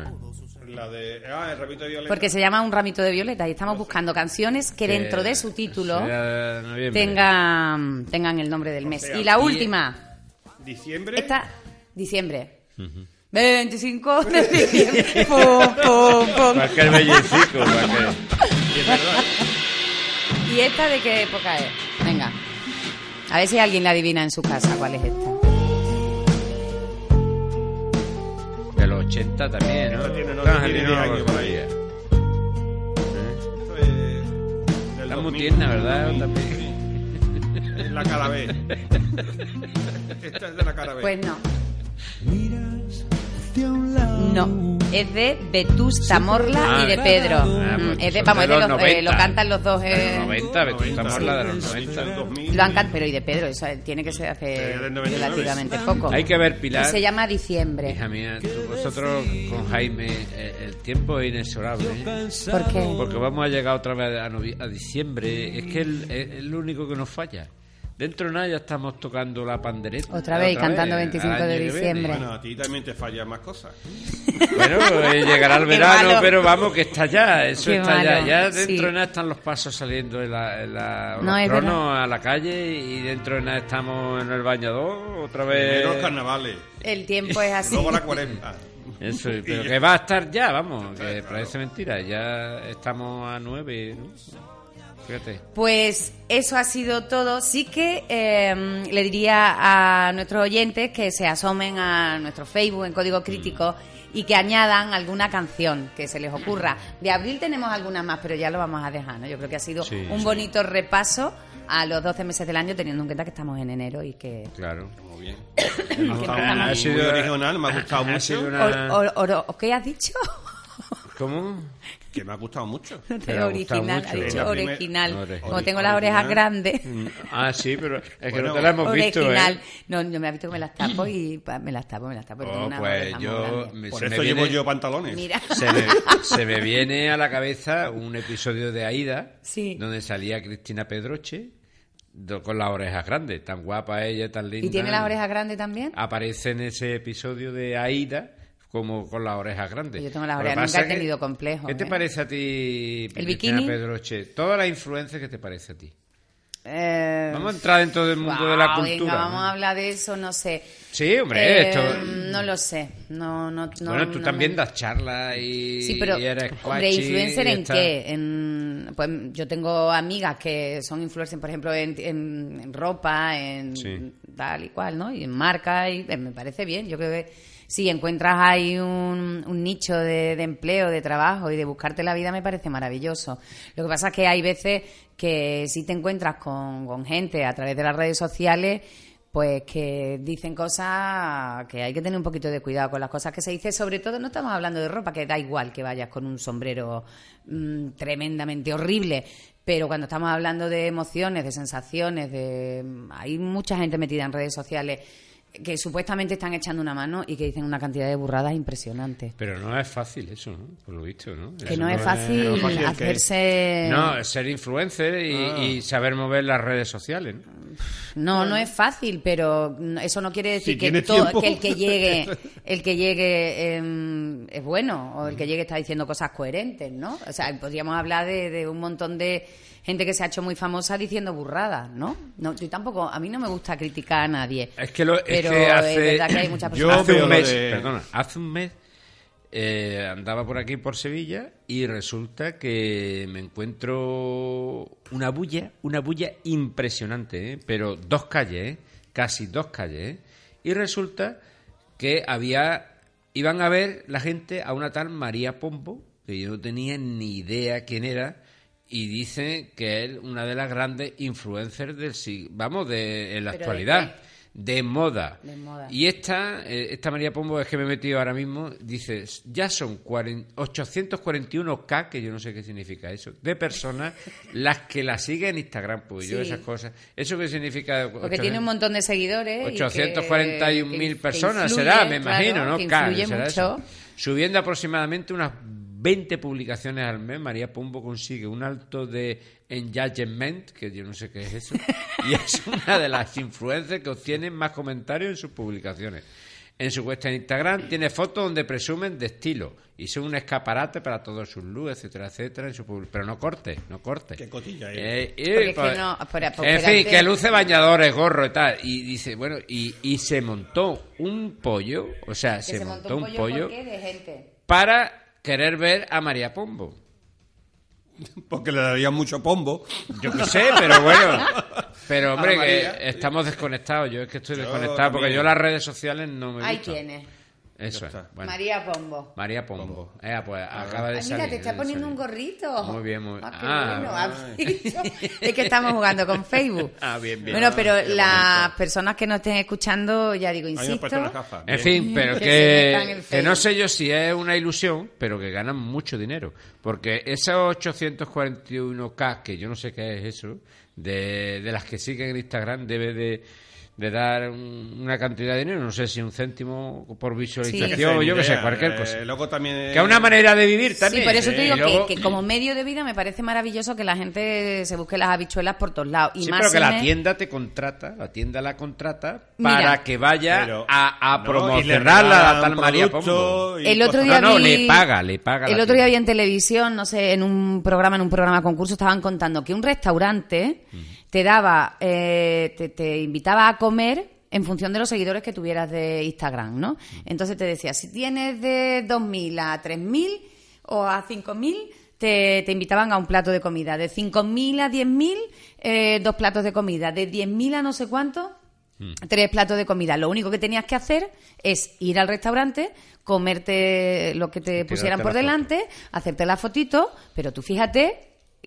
La de... Ah, el rabito de violeta. Porque se llama Un ramito de violeta y estamos buscando canciones que dentro de su título tengan, tengan el nombre del mes. sea, Y la última, Diciembre. esta, diciembre. 25 de diciembre. Pum, pum, pum. Bellecico, es verdad. ¿Y esta de qué época es? Venga. A ver si alguien la adivina en su casa cuál es esta. De los 80 también, ¿no? Esta tiene, no, Está tiene Angelina 10 años por ahí. Esto es Está muy 2000, tierna, ¿verdad? 2000, También. Es la cara B. Esta es de la cara B. Pues no. No, es de Vetusta Morla Ah, y de Pedro. Ah, Mm, pues es de, vamos, es de los eh, 90. lo cantan los dos. De eh, los 90, Vetusta 90, Morla de los sí. 90. Del 2000. lo han can- pero y de Pedro, eso eh, tiene que ser hace Eh, del 99. relativamente poco. Hay que ver, Pilar. Y se llama Diciembre. Hija mía, tú- vosotros con Jaime, eh, el tiempo es inexorable. ¿eh? ¿Por qué? Porque vamos a llegar otra vez a, a diciembre. Es que el- es, es lo único que nos falla. Dentro de nada ya estamos tocando la pandereta. Otra vez, y cantando 25 al año de que viene. diciembre. Bueno, a ti también te fallan más cosas. Bueno, eh, llegará el verano, malo. pero vamos, que está ya, eso Qué está ya. malo, Ya sí. dentro de nada están los pasos saliendo en la, en la- No, los cronos a la calle y dentro de nada estamos en el bañador, otra vez. Primero los carnavales, El tiempo es así. luego la 40. Eso, pero que va a estar ya, vamos, que parece mentira, ya estamos a nueve, ¿no? Fíjate. Pues eso ha sido todo. Sí que eh, le diría a nuestros oyentes que se asomen a nuestro Facebook en Código Crítico y que añadan alguna canción que se les ocurra. De abril tenemos algunas más, pero ya lo vamos a dejar, ¿no? Yo creo que ha sido Sí, un sí. bonito repaso a los 12 meses del año, teniendo en cuenta que estamos en enero y que... Claro. Muy bien. que Ha sido- original, me ha gustado mucho. una- O- o- o- ¿Qué has dicho? ¿Cómo? Que me ha gustado mucho. No Te original, mucho. ha dicho original. Como tengo las orejas grandes. Ah, sí, pero es que Bueno, no te la hemos visto, original. ¿eh? No, yo me ha visto que me las tapo y pa, me las tapo, me las tapo. tengo Oh, pues yo... me- Por eso llevo yo pantalones. Mira. Se me, se me viene a la cabeza un episodio de Aida Sí. donde salía Cristina Pedroche con las orejas grandes, tan guapa ella, tan linda. ¿Y tiene las orejas grandes también? Aparece en ese episodio de Aida como con las orejas grandes. Yo tengo las orejas, nunca he tenido complejo, ¿Qué te ¿eh? parece a ti, ¿El bikini? Pedroche? Todas las influencias que te parece a ti. Eh, Vamos a entrar dentro del mundo de la cultura. venga, vamos a hablar de eso, no sé. Sí, hombre, Eh, esto... No lo sé. No, no, no, bueno, tú no también me- das charlas y, Sí, pero, y eres hombre, ¿influencer y en qué? En, pues yo tengo amigas que son influencers, por ejemplo, en, en- en ropa, en Sí. tal y cual, ¿no? Y en marca, y eh, me parece bien. Yo creo que si encuentras ahí un, nicho de, empleo, de trabajo y de buscarte la vida, me parece maravilloso. Lo que pasa es que hay veces que si te encuentras con, con gente a través de las redes sociales, pues que dicen cosas que hay que tener un poquito de cuidado con las cosas que se dice. Sobre todo, no estamos hablando de ropa, que da igual que vayas con un sombrero mm, tremendamente horrible. Pero cuando estamos hablando de emociones, de sensaciones, de hay mucha gente metida en redes sociales que supuestamente están echando una mano y que dicen una cantidad de burradas impresionantes. Pero no es fácil eso, ¿no? Por lo visto, ¿no? Que no es fácil no es fácil que- hacerse... No, ser influencer y, Ah. y saber mover las redes sociales, ¿no? No, no es fácil, pero eso no quiere decir Si que, tienes to- tiempo. que el que llegue, el que llegue em, es bueno o el que llegue está diciendo cosas coherentes, ¿no? O sea, podríamos hablar de, de un montón de gente que se ha hecho muy famosa diciendo burradas, ¿no? No, yo tampoco, a mí no me gusta criticar a nadie. Es que, lo, es pero hace, es verdad que hay muchas Yo hace un mes, de- perdona, hace un mes eh, andaba por aquí por Sevilla y resulta que me encuentro una bulla, una bulla impresionante, ¿eh? pero dos calles, ¿eh? casi dos calles, ¿eh? y resulta que había iban a ver la gente a una tal María Pombo que yo no tenía ni idea quién era y dicen que es una de las grandes influencers del sig- vamos de en la ¿Pero de actualidad de moda. De moda. Y esta, eh, esta María Pombo es que me he metido ahora mismo, dice, ya son 40 841K, que yo no sé qué significa eso, de personas las que la siguen en Instagram, pues yo esas cosas. ¿Eso qué significa? Porque tiene un montón de seguidores. y que- 841.000 que- que personas influye, será, me claro, imagino, ¿no? que K, influye mucho. Subiendo aproximadamente unas 20 publicaciones al mes, María Pombo consigue un alto de engagement, que yo no sé qué es eso, y es una de las influencers que obtienen más comentarios en sus publicaciones. En su cuenta de Instagram tiene fotos donde presumen de estilo y son un escaparate para todos sus looks, etcétera, etcétera, en su publi- pero no corte, no corte. Qué cotilla, eh. Eh, eh, que pues, no- en fin, que luce bañadores, gorro y tal. Y dice, bueno, y, y se montó un pollo, o sea, se, se montó un ¿por pollo qué? de gente. para querer ver a María Pombo. Porque le daría mucho pombo. Yo qué sé, pero bueno. Pero hombre, que estamos desconectados. Yo es que estoy Yo desconectado porque yo las redes sociales no me Ahí gustan. tienes. Eso es. Bueno, María Pombo. María Pombo. Eh, pues acaba de Ay, salir. mira, te está poniendo un gorrito. Muy bien, muy Ah, qué ah, bueno. Es que estamos jugando con Facebook. Ah, bien, bien. Bueno, pero las bonito. personas que nos estén escuchando, ya digo, insisto. En Bien. fin, pero Que que, no sé yo si es una ilusión, pero que ganan mucho dinero. Porque esos 841K, que yo no sé qué es eso, de, de las que siguen en Instagram, debe de, de dar un- una cantidad de dinero. No sé si un céntimo por visualización, o yo que sé, cualquier Eh, cosa. luego también... Que es una manera de vivir Sí, también. por eso te Y digo luego- que, que como medio de vida me parece maravilloso que la gente se busque las habichuelas por todos lados. Y Sí, más pero que la tienda te contrata, la tienda la contrata Mira. para que vaya Pero- a, a no, promocionarla a la tal María Pombo. y El otro día No, no, vi- le paga, le paga. El otro día vi en televisión, no sé, en un programa, en un programa concurso, estaban contando que un restaurante te daba, eh, te, te invitaba a comer en función de los seguidores que tuvieras de Instagram, ¿no? Entonces te decía, si tienes de 2.000 a 3.000 o a 5.000, te, te invitaban a un plato de comida. De 5.000 a 10.000, eh, dos platos de comida. De 10.000 a no sé cuánto, tres platos de comida. Lo único que tenías que hacer es ir al restaurante, comerte lo que te pusieran por la delante, hacerte la fotito, pero tú fíjate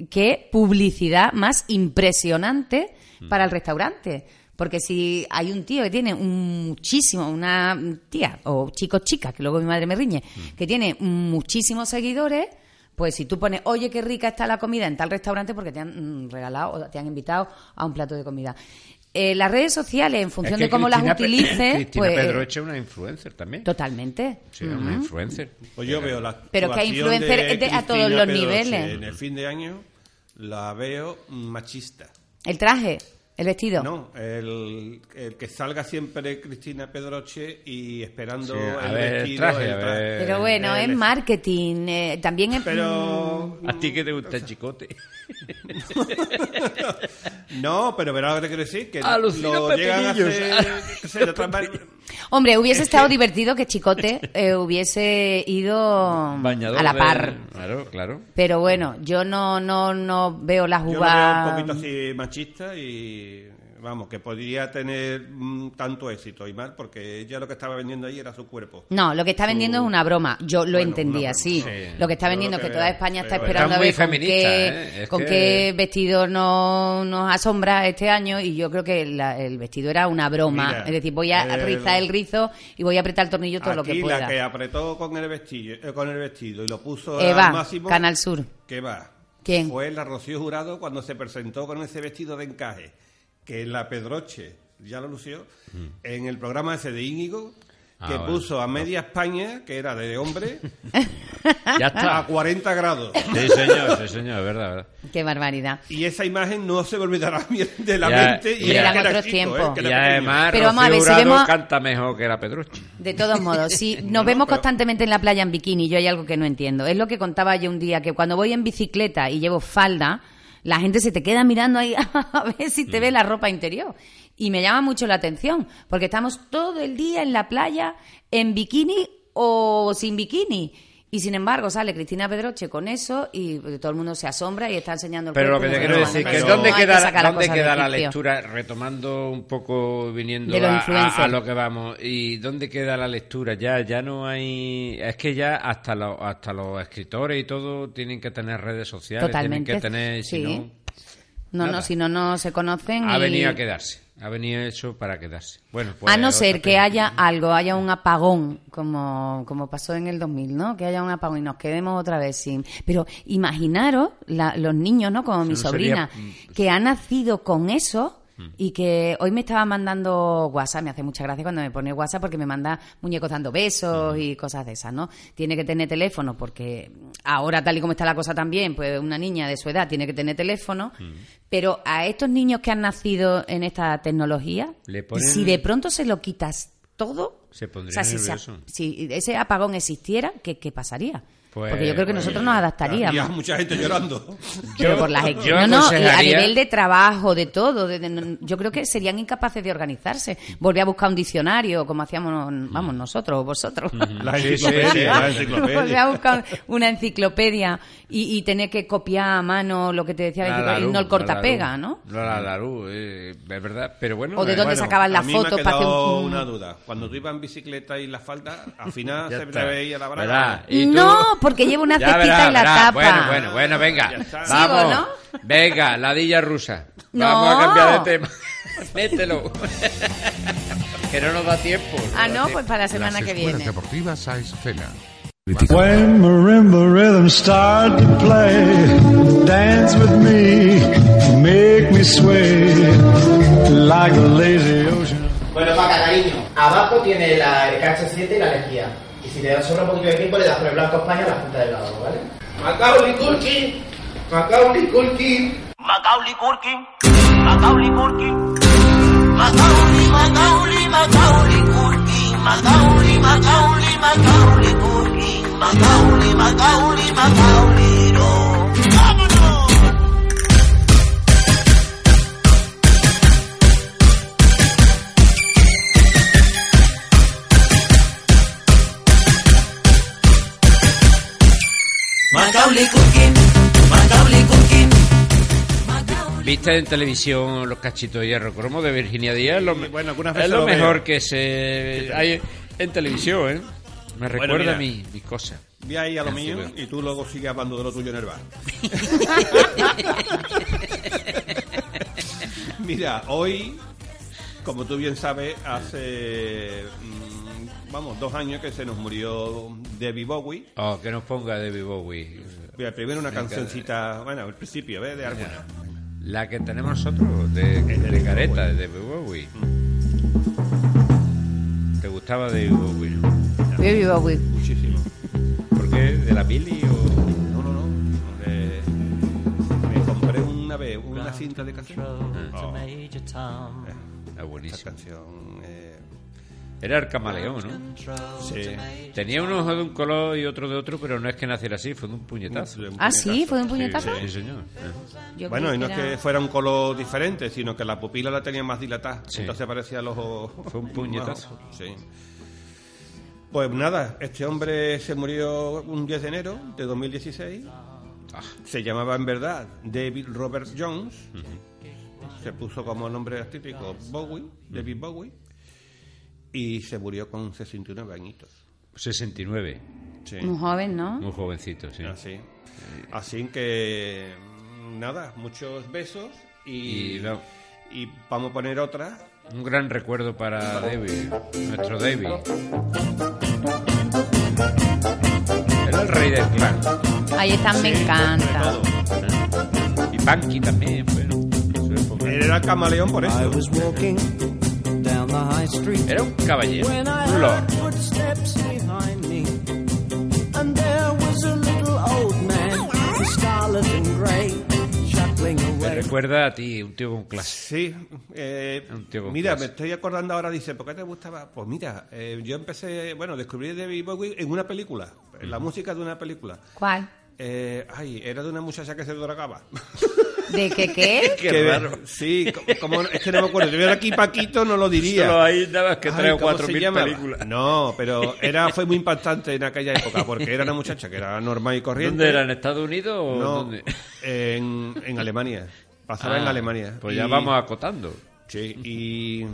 qué publicidad más impresionante para el restaurante. Porque si hay un tío que tiene un muchísimo, una tía o chico chica, que luego mi madre me riñe, que tiene muchísimos seguidores, pues si tú pones, oye, qué rica está la comida en tal restaurante porque te han mm, regalado o te han invitado a un plato de comida. Eh, las redes sociales, en función Es que de cómo las Cristina Pe- utilices, Cristina pues... Pedroche es una influencer también. Totalmente. Sí, una influencer. Pues yo veo la Pero que hay influencer de de- a todos los Pedroche niveles. En el fin de año la veo machista. El traje, el vestido. No, el, el que salga siempre Cristina Pedroche y esperando Sí, a el ver, el vestido. traje, el a traje. ver. Pero bueno, es marketing. eh, también es... Pero... ¿A ti que te gusta el chicote? No, pero verás lo que te quiero decir, que Alucina lo llegan a hacer yo Hombre, hubiese estado divertido que Chicote eh, hubiese ido Bañador a la de- par. Claro, claro. Pero bueno, yo no no no veo las Yo lo veo un poquito así machista y vamos, que podría tener mm, tanto éxito y mal, porque ella lo que estaba vendiendo ahí era su cuerpo. No, lo que está vendiendo es una broma. Yo lo Bueno, entendí así. Sí. Lo que está vendiendo es que que toda. España está esperando está a ver con, qué, ¿eh? Es con que- qué vestido nos, nos asombra este año y yo creo que la- el vestido era una broma. Mira, es decir, voy a el- rizar el rizo y voy a apretar el tornillo todo lo que pueda. la que apretó con el vestido, eh, con el vestido y lo puso Eva, al máximo. Canal Sur. ¿Qué va? ¿Quién? Fue la Rocío Jurado cuando se presentó con ese vestido de encaje, que la Pedroche ya lo lució, en el programa ese de Íñigo, que Ah, bueno. puso a media España, que era de hombre, Ya a está. 40 grados. Sí, señor, sí, señor, es verdad, verdad. Qué barbaridad. Y esa imagen no se me olvidará de la Ya, mente. Y y era que otros tiempos. ¿eh? que Y además, Pero vamos a ver, si vemos- canta mejor que la Pedroche. De todos modos, si nos No, vemos pero- constantemente en la playa en bikini, yo hay algo que no entiendo. Es lo que contaba yo un día, que cuando voy en bicicleta y llevo falda, la gente se te queda mirando ahí a ver si Mm. te ve la ropa interior. Y me llama mucho la atención, porque estamos todo el día en la playa en bikini o sin bikini. Y sin embargo sale Cristina Pedroche con eso y todo el mundo se asombra y está enseñando el Pero lo que te quiero decir no que ¿dónde que queda, las ¿dónde queda la lectura? Retomando un poco, viniendo a, a- influencers. a lo que vamos. ¿Y dónde queda la lectura? Ya ya no hay... Es que ya hasta, los hasta los escritores y todo tienen que tener redes sociales. Totalmente, Tienen que tener... Si sí. no, No, no, si no, no se conocen. ha y- venido a quedarse. Ha venido eso para quedarse. Bueno, pues a no ser que haya algo, haya un apagón, como, como pasó en el 2000, ¿no? Que haya un apagón y nos quedemos otra vez sin... Pero imaginaros la- los niños, ¿no? Como mi no sería- sobrina, que ha nacido con eso y que hoy me estaba mandando WhatsApp, me hace mucha gracia cuando me pone WhatsApp porque me manda muñecos dando besos y cosas de esas, ¿no? Tiene que tener teléfono porque ahora tal y como está la cosa también, pues una niña de su edad tiene que tener teléfono, pero a estos niños que han nacido en esta tecnología, Le ponen- si de pronto se lo quitas todo, Se pondría o sea, si, se- si ese apagón existiera, ¿qué, qué pasaría? Pues- porque yo creo que pues- nosotros nos adaptaríamos. Había mucha gente llorando. Pero por las yo no, no, a aconsejaría- nivel de trabajo, de todo, de- de- no- yo creo que serían incapaces de organizarse. Volver a buscar un diccionario, como hacíamos, vamos, nosotros o vosotros. La Sí, sí, enciclopedia, sí. la a buscar una enciclopedia y, y tener que copiar a mano lo que te decía la La enciclopedia, y no el la cortapega. ¿no? La, la luz, eh, es verdad. Pero bueno, O de eh, dónde bueno, sacaban las a fotos para hacer un... una duda. Cuando tú ibas en bicicleta y la falda, al final se te veía la braga. Verá, y tú- No, porque lleva una Ya cestita verá, y la verá. tapa. Bueno, bueno, bueno, venga. Vamos. Sigo, ¿no? Venga, ladilla rusa. No. Vamos a cambiar de tema. Mételo. que no nos da tiempo. no Ah, da no, tiempo. pues para la semana Las que viene. deportivas FELA. When marimba rhythms start to play, dance with me, make me sway like a lazy ocean. Bueno, Paca, cariño, abajo tiene la, el KH7 y la lejía. Si te da sobra un poquito de tiempo, le das por el Blanco España a la punta del lado, ¿vale? Macaulay Culkin, Macaulay Culkin, Macaulay Culkin, Macaulay Culkin, Macaulay, Macaulay, Macaulay Culkin, Macaulay, Macaulay, Macaulay Culkin, Macaulay, Macaulay, Macaulay, no. ¿Viste en televisión los cachitos de hierro cromo de Virginia Díaz? Es lo, me- bueno, algunas es lo lo veo. mejor que se hay en televisión, ¿eh? Me recuerda mira. a mí, mis cosas. Ve ahí a lo mío veo. y tú luego sigues hablando de lo tuyo en el bar. Mira, hoy, como tú bien sabes, hace, mm, vamos, dos años que se nos murió Debbie Bowie. Oh, que nos ponga David Bowie. Mira, primero una cancioncita, bueno, al principio, ¿ves? De alguna. La que tenemos nosotros, de, de careta, de David Bowie. ¿Te gustaba David Bowie? no? Baby Bowie. Muchísimo. ¿Por qué? ¿De la Billy o...? No, no, no. me compré una vez una cinta de canción. Oh, Ah, esta buenísimo. canción. Era el camaleón, ¿no? sí. Tenía un ojo de un color y otro de otro, pero no es que naciera así, fue de un puñetazo. De un Ah, sí, fue de un puñetazo. Sí, señor. Eh. Bueno, y no es que fuera un color diferente, sino que la pupila la tenía más dilatada. Sí. Entonces parecía el ojo. Fue un puñetazo. Sí. Pues nada, este hombre se murió un 10 de enero de 2016. Ah. Se llamaba en verdad David Robert Jones. se puso como nombre artístico Bowie, David Bowie, y se murió con 69 añitos. 69. Sí. Muy joven, ¿no? Muy jovencito, sí. Así. Así que nada, muchos besos y, Y no. y vamos a poner otra. Un gran recuerdo para David, nuestro David. Era el rey del clan. Ahí están, me encanta. Y Punky también, bueno. era camaleón por I eso. Era un caballero, when I un heard lord. footsteps behind me, and there was a little old man, scarlet and grey, chuckling Me away. recuerda a ti, un tío con clase. Sí, eh, Un tío con mira, clase. me estoy acordando ahora, dice, ¿por qué te gustaba? Pues mira, eh, yo empecé, bueno, descubrí David Bowie en una película, en la música de una película. ¿Cuál? Eh, ay, era de una muchacha que se drogaba. ¿De qué qué? Qué Que- raro. Sí, co- como, es que no me acuerdo. Si hubiera aquí Paquito no lo diría. Solo ahí nada más que tres o ¿cómo cuatro mil llamaba? películas. No, pero era fue muy impactante en aquella época porque era una muchacha que era normal y corriente. ¿Dónde era? ¿En Estados Unidos o No, dónde? en, en Alemania. Pasaba en Ah, Alemania. Pues ya Y- vamos acotando. Sí, y,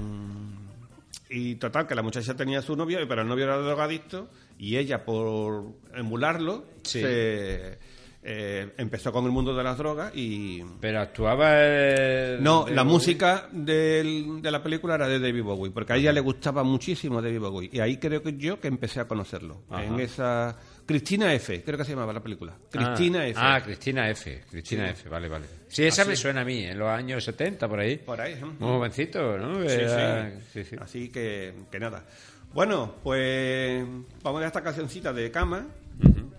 y total, que la muchacha tenía su novio, pero el novio era drogadicto y ella, por emularlo, Sí. se, eh, empezó con el mundo de las drogas y... Pero actuaba... eh, No, la música del- de la película era de David Bowie, porque a ella le gustaba muchísimo David Bowie. Y ahí creo que yo que empecé a conocerlo. Ajá. En esa... Cristina F, creo que se llamaba la película. Cristina ah, F. Ah, Cristina F. Cristina Sí. F, vale, vale. Sí, esa Así. me suena a mí, en los años 70, por ahí. Por ahí. ¿eh? Muy jovencito, ¿no? Sí, Era- sí. sí, sí. Así que, que nada. Bueno, pues vamos a esta cancioncita de cama.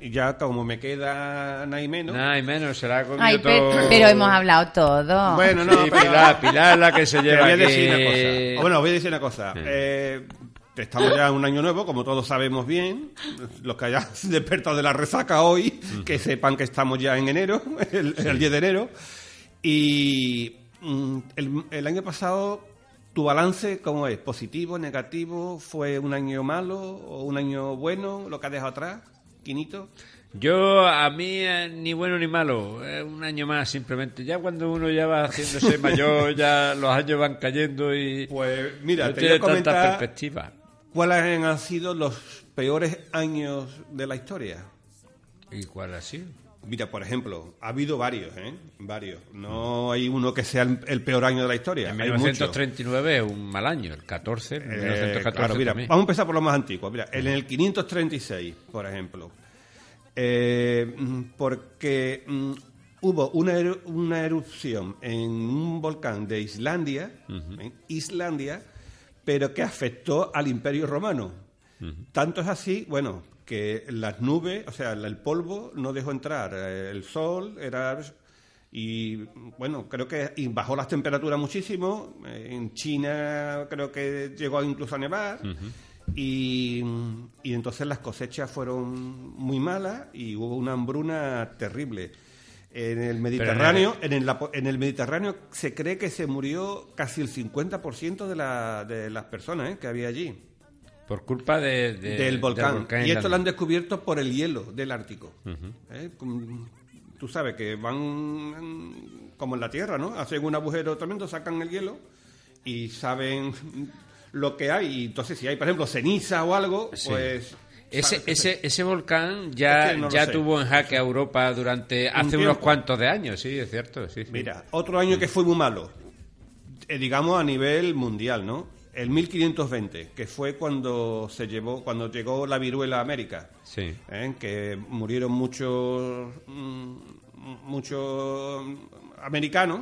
Y ya como me queda nada y menos. Nada y menos, será comido Ay, todo... pero hemos hablado todo. Bueno, no, Sí, pero- Pilar, Pilar es la que se lleva voy a aquí. decir una cosa. Bueno, voy a decir una cosa. Sí. Eh, estamos ya en un año nuevo, como todos sabemos bien. Los que hayan despertado de la resaca hoy, que sepan que estamos ya en enero, el, el 10 de enero. Y mm, el, el año pasado, ¿tu balance cómo es? ¿Positivo, negativo? ¿Fue un año malo o un año bueno lo que has dejado atrás? Quinito. Yo, a mí, eh, ni bueno ni malo, eh, un año más simplemente. Ya cuando uno ya va haciéndose mayor, ya los años van cayendo y Pues mira, no te tiene tanta perspectiva. cuáles han sido los peores años de la historia. ¿Y cuál ha sido? Mira, por ejemplo, ha habido varios, ¿eh? Varios. No hay uno que sea el, el peor año de la historia. En hay muchos. 1939 es un mal año, el 14, Eh, 1914 claro, mira, también. vamos a empezar por lo más antiguo. Mira, en el 536, por ejemplo, eh, porque mm, hubo una, eru- una erupción en un volcán de Islandia, ¿eh? Islandia, pero que afectó al Imperio Romano. Tanto es así, bueno, que las nubes, o sea, el polvo no dejó entrar eh, el sol, era y bueno, creo que y bajó las temperaturas muchísimo. eh, En China creo que llegó incluso a nevar. y, y entonces las cosechas fueron muy malas y hubo una hambruna terrible. En el Mediterráneo, en el, en el Mediterráneo se cree que se murió casi el 50% de, la, de las personas eh, que había allí Por culpa de, de- del volcán. y esto lo han descubierto por el hielo del Ártico. ¿Eh? Tú sabes que van como en la Tierra, ¿no? Hacen un agujero tremendo, sacan el hielo y saben lo que hay. Y entonces, si hay, por ejemplo, ceniza o algo, Sí. pues... Ese, ese, se- ese volcán ya, Es que no lo ya tuvo en jaque a Europa durante hace tiempo. unos cuantos de años, sí, es cierto. Sí, sí. Mira, otro año que fue muy malo, eh, digamos a nivel mundial, ¿no? El 1520, que fue cuando se llevó, cuando llegó la viruela a América. Sí. ¿eh? que murieron muchos mm, muchos americanos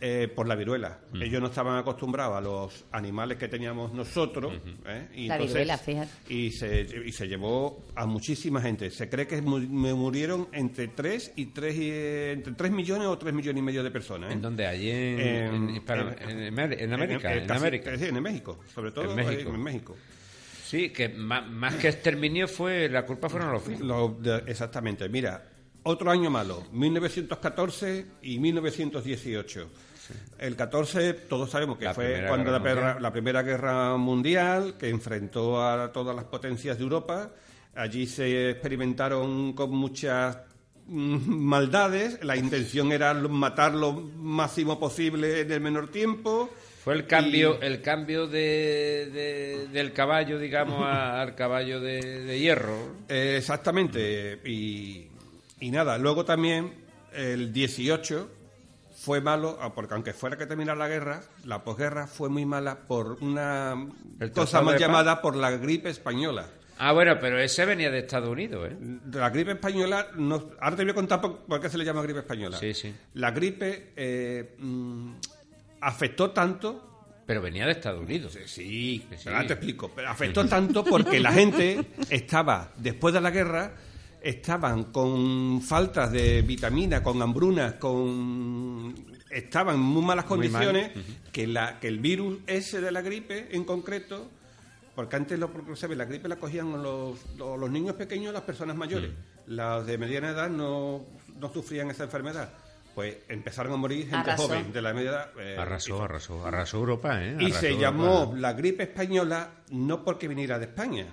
eh, por la viruela. Ellos no estaban acostumbrados a los animales que teníamos nosotros. ¿eh? Y La entonces- viruela, fíjate. Y se, y se llevó a muchísima gente. Se cree que me murieron entre 3 y 3 entre 3 millones o 3 millones y medio de personas. ¿eh? ¿En dónde? Allí en, En- en, Hispano- en- en Amer- en América. En, En, casi- América. sí, en México, sobre todo En México. en México. Sí, que más, más que exterminio fue, la culpa fueron los fijos. Lo de- exactamente. Mira, otro año malo, 1914 y 1918. El 14, todos sabemos que La fue cuando la, perra- la Primera Guerra Mundial, que enfrentó a todas las potencias de Europa. Allí se experimentaron con muchas mm, maldades, la intención era matar lo máximo posible en el menor tiempo. Fue el cambio, el cambio de, de- del caballo, digamos, a- al caballo de, de hierro. Eh, exactamente. Y, y nada, luego también el 18 fue malo, ah, porque aunque fuera que terminara la guerra, la posguerra fue muy mala por una El cosa más llamada por la gripe española. Ah, bueno, pero ese venía de Estados Unidos, ¿eh? La gripe española, no, ahora te voy a contar por, por qué se le llama gripe española. Sí, sí. La gripe eh, mm, afectó tanto Pero venía de Estados Unidos. Sí, sí. ahora te explico. Pero afectó tanto porque la gente estaba, después de la guerra, estaban con faltas de vitamina, con hambrunas, con estaban en muy malas Muy mal. condiciones, que, la, que el virus ese de la gripe en concreto, porque antes lo ve, la gripe la cogían los, los, los niños pequeños y las personas mayores. Mm. Las de mediana edad no, no sufrían esa enfermedad. Pues empezaron a morir gente Arrasó. joven de la media edad. eh, Arrasó, arrasó, arrasó Europa, ¿eh? y se Europa. llamó la gripe española no porque viniera de España,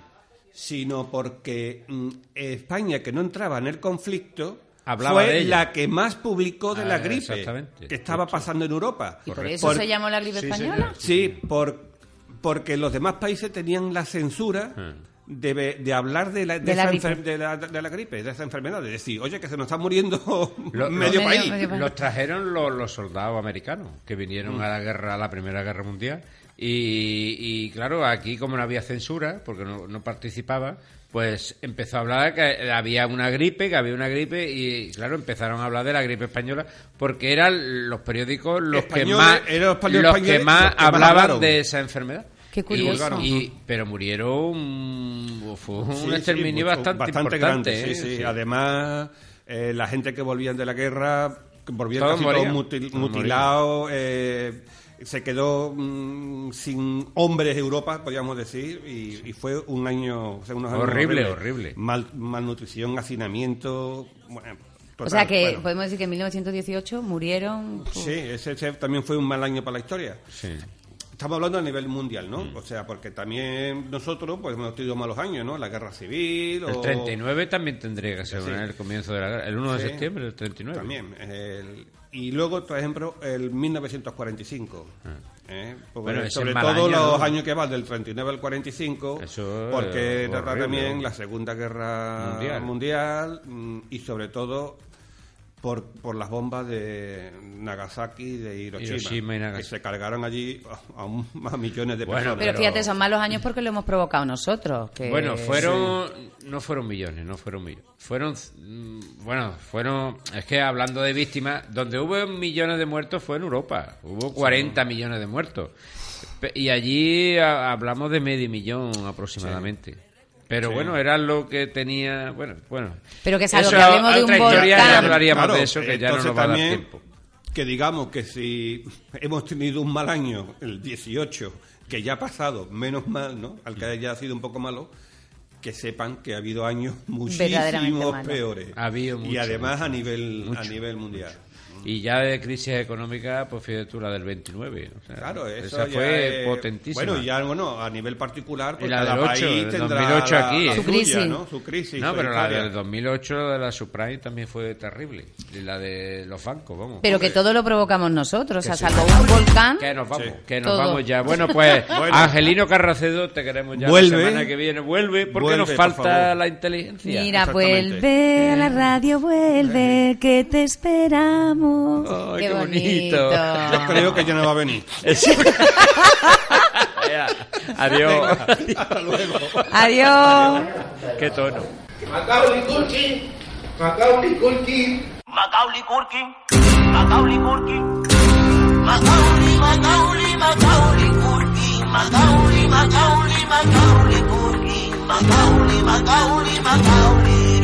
sino porque mm, España, que no entraba en el conflicto, Hablaba fue de ella. la que más publicó de Ah, la gripe exactamente. que estaba pasando en Europa. ¿Y por eso Por- se llamó la gripe Sí, española? señor. Sí, por, porque los demás países tenían la censura Ah. de, de hablar de la, de, De la gripe. enfer- de, la, de la gripe, de esa enfermedad, de decir, oye, que se nos está muriendo Lo- medio lo- país. medio país. Los trajeron los, los soldados americanos que vinieron Mm. a la guerra, a la Primera Guerra Mundial. Y, y, claro, aquí como no había censura, porque no, no participaba, pues empezó a hablar que había una gripe, que había una gripe, y claro, empezaron a hablar de la gripe española, porque eran los periódicos los que Españoles, más, los que más los que más hablaban de esa enfermedad. Qué curioso. Y, y- pero murieron, fue un Sí, sí, exterminio mucho- bastante, bastante importante. grande, sí, ¿eh? sí. Sí. Además, eh, la gente que volvían de la guerra volvían Todos casi morían. todos mutil- Todos mutilados. eh, se quedó mm, sin hombres Europa, podríamos decir, y, y fue un año, o sea, unos años Horrible, horrible. Mal- malnutrición, hacinamiento. bueno, O total, sea que bueno. podemos decir que en 1918 murieron... Sí, ese, ese también fue un mal año para la historia. Sí. Estamos hablando a nivel mundial, ¿no? Mm. O sea, porque también nosotros pues hemos tenido malos años, ¿no? La guerra civil El o... 39 también tendría que ser el comienzo de la guerra. El 1 de septiembre del 39. También. el- y luego, por ejemplo, el 1945. ¿eh? Porque Bueno, sobre todo año, los ¿no? años que van del 39 al 45, Eso es porque trata también la Segunda Guerra Mundial. Mundial, mm, y sobre todo por, por las bombas de Nagasaki y de Hiroshima, Hiroshima y Nagasaki. que se cargaron allí a, un- a millones de Bueno, personas. Pero Pero- fíjate, son malos años porque lo hemos provocado nosotros. que- Bueno, fueron no fueron millones, no fueron millones. Fueron mm, bueno, fueron es que hablando de víctimas, donde hubo millones de muertos fue en Europa. Hubo 40 millones de muertos. Y allí a- hablamos de medio millón aproximadamente. Pero Sí. bueno, era lo que tenía, bueno, bueno. Pero que salvo Eso que hablemos de un volcán. ya hablaríamos Claro, de eso que ya no nos va a dar tiempo. Que digamos que si hemos tenido un mal año, el 18, que ya ha pasado, menos mal, ¿no? Al que haya sido un poco malo, que sepan que ha habido años muchísimos peores. Ha habido y mucho, además a mucho, nivel a nivel mundial. Y ya de crisis económica, pues fíjate tú la del 29. o sea, Claro, eso esa ya fue es- potentísima. Bueno, ya bueno, a nivel particular, pues Y la cada del 8, país del tendrá 2008 la- aquí, la ¿eh? Su suya, crisis. ¿no? Su crisis. No, su pero la del 2008 de la subprime también fue terrible. Y la de los bancos, vamos. Pero que todo lo provocamos nosotros, o sea, sí. salvo un volcán. Que nos vamos, Sí. que nos Todo. vamos ya. Bueno, pues Bueno. Angelino Carracedo, te queremos ya Vuelve. la semana que viene. Vuelve, porque Vuelve, nos por falta favor. la inteligencia. Mira, vuelve a la radio, vuelve, que te esperamos. Ay, qué bonito. Yo creo que ya no va a venir. Adiós. Hasta luego. Adiós. qué tono. Macaulay Culkin, Macaulay Culkin. Macaulay Culkin, Macaulay Culkin, Macaulay, Macaulay, Macaulay Culkin, Macaulay, Macaulay, Macaulay Culkin, Macaulay, Macaulay, Macaulay.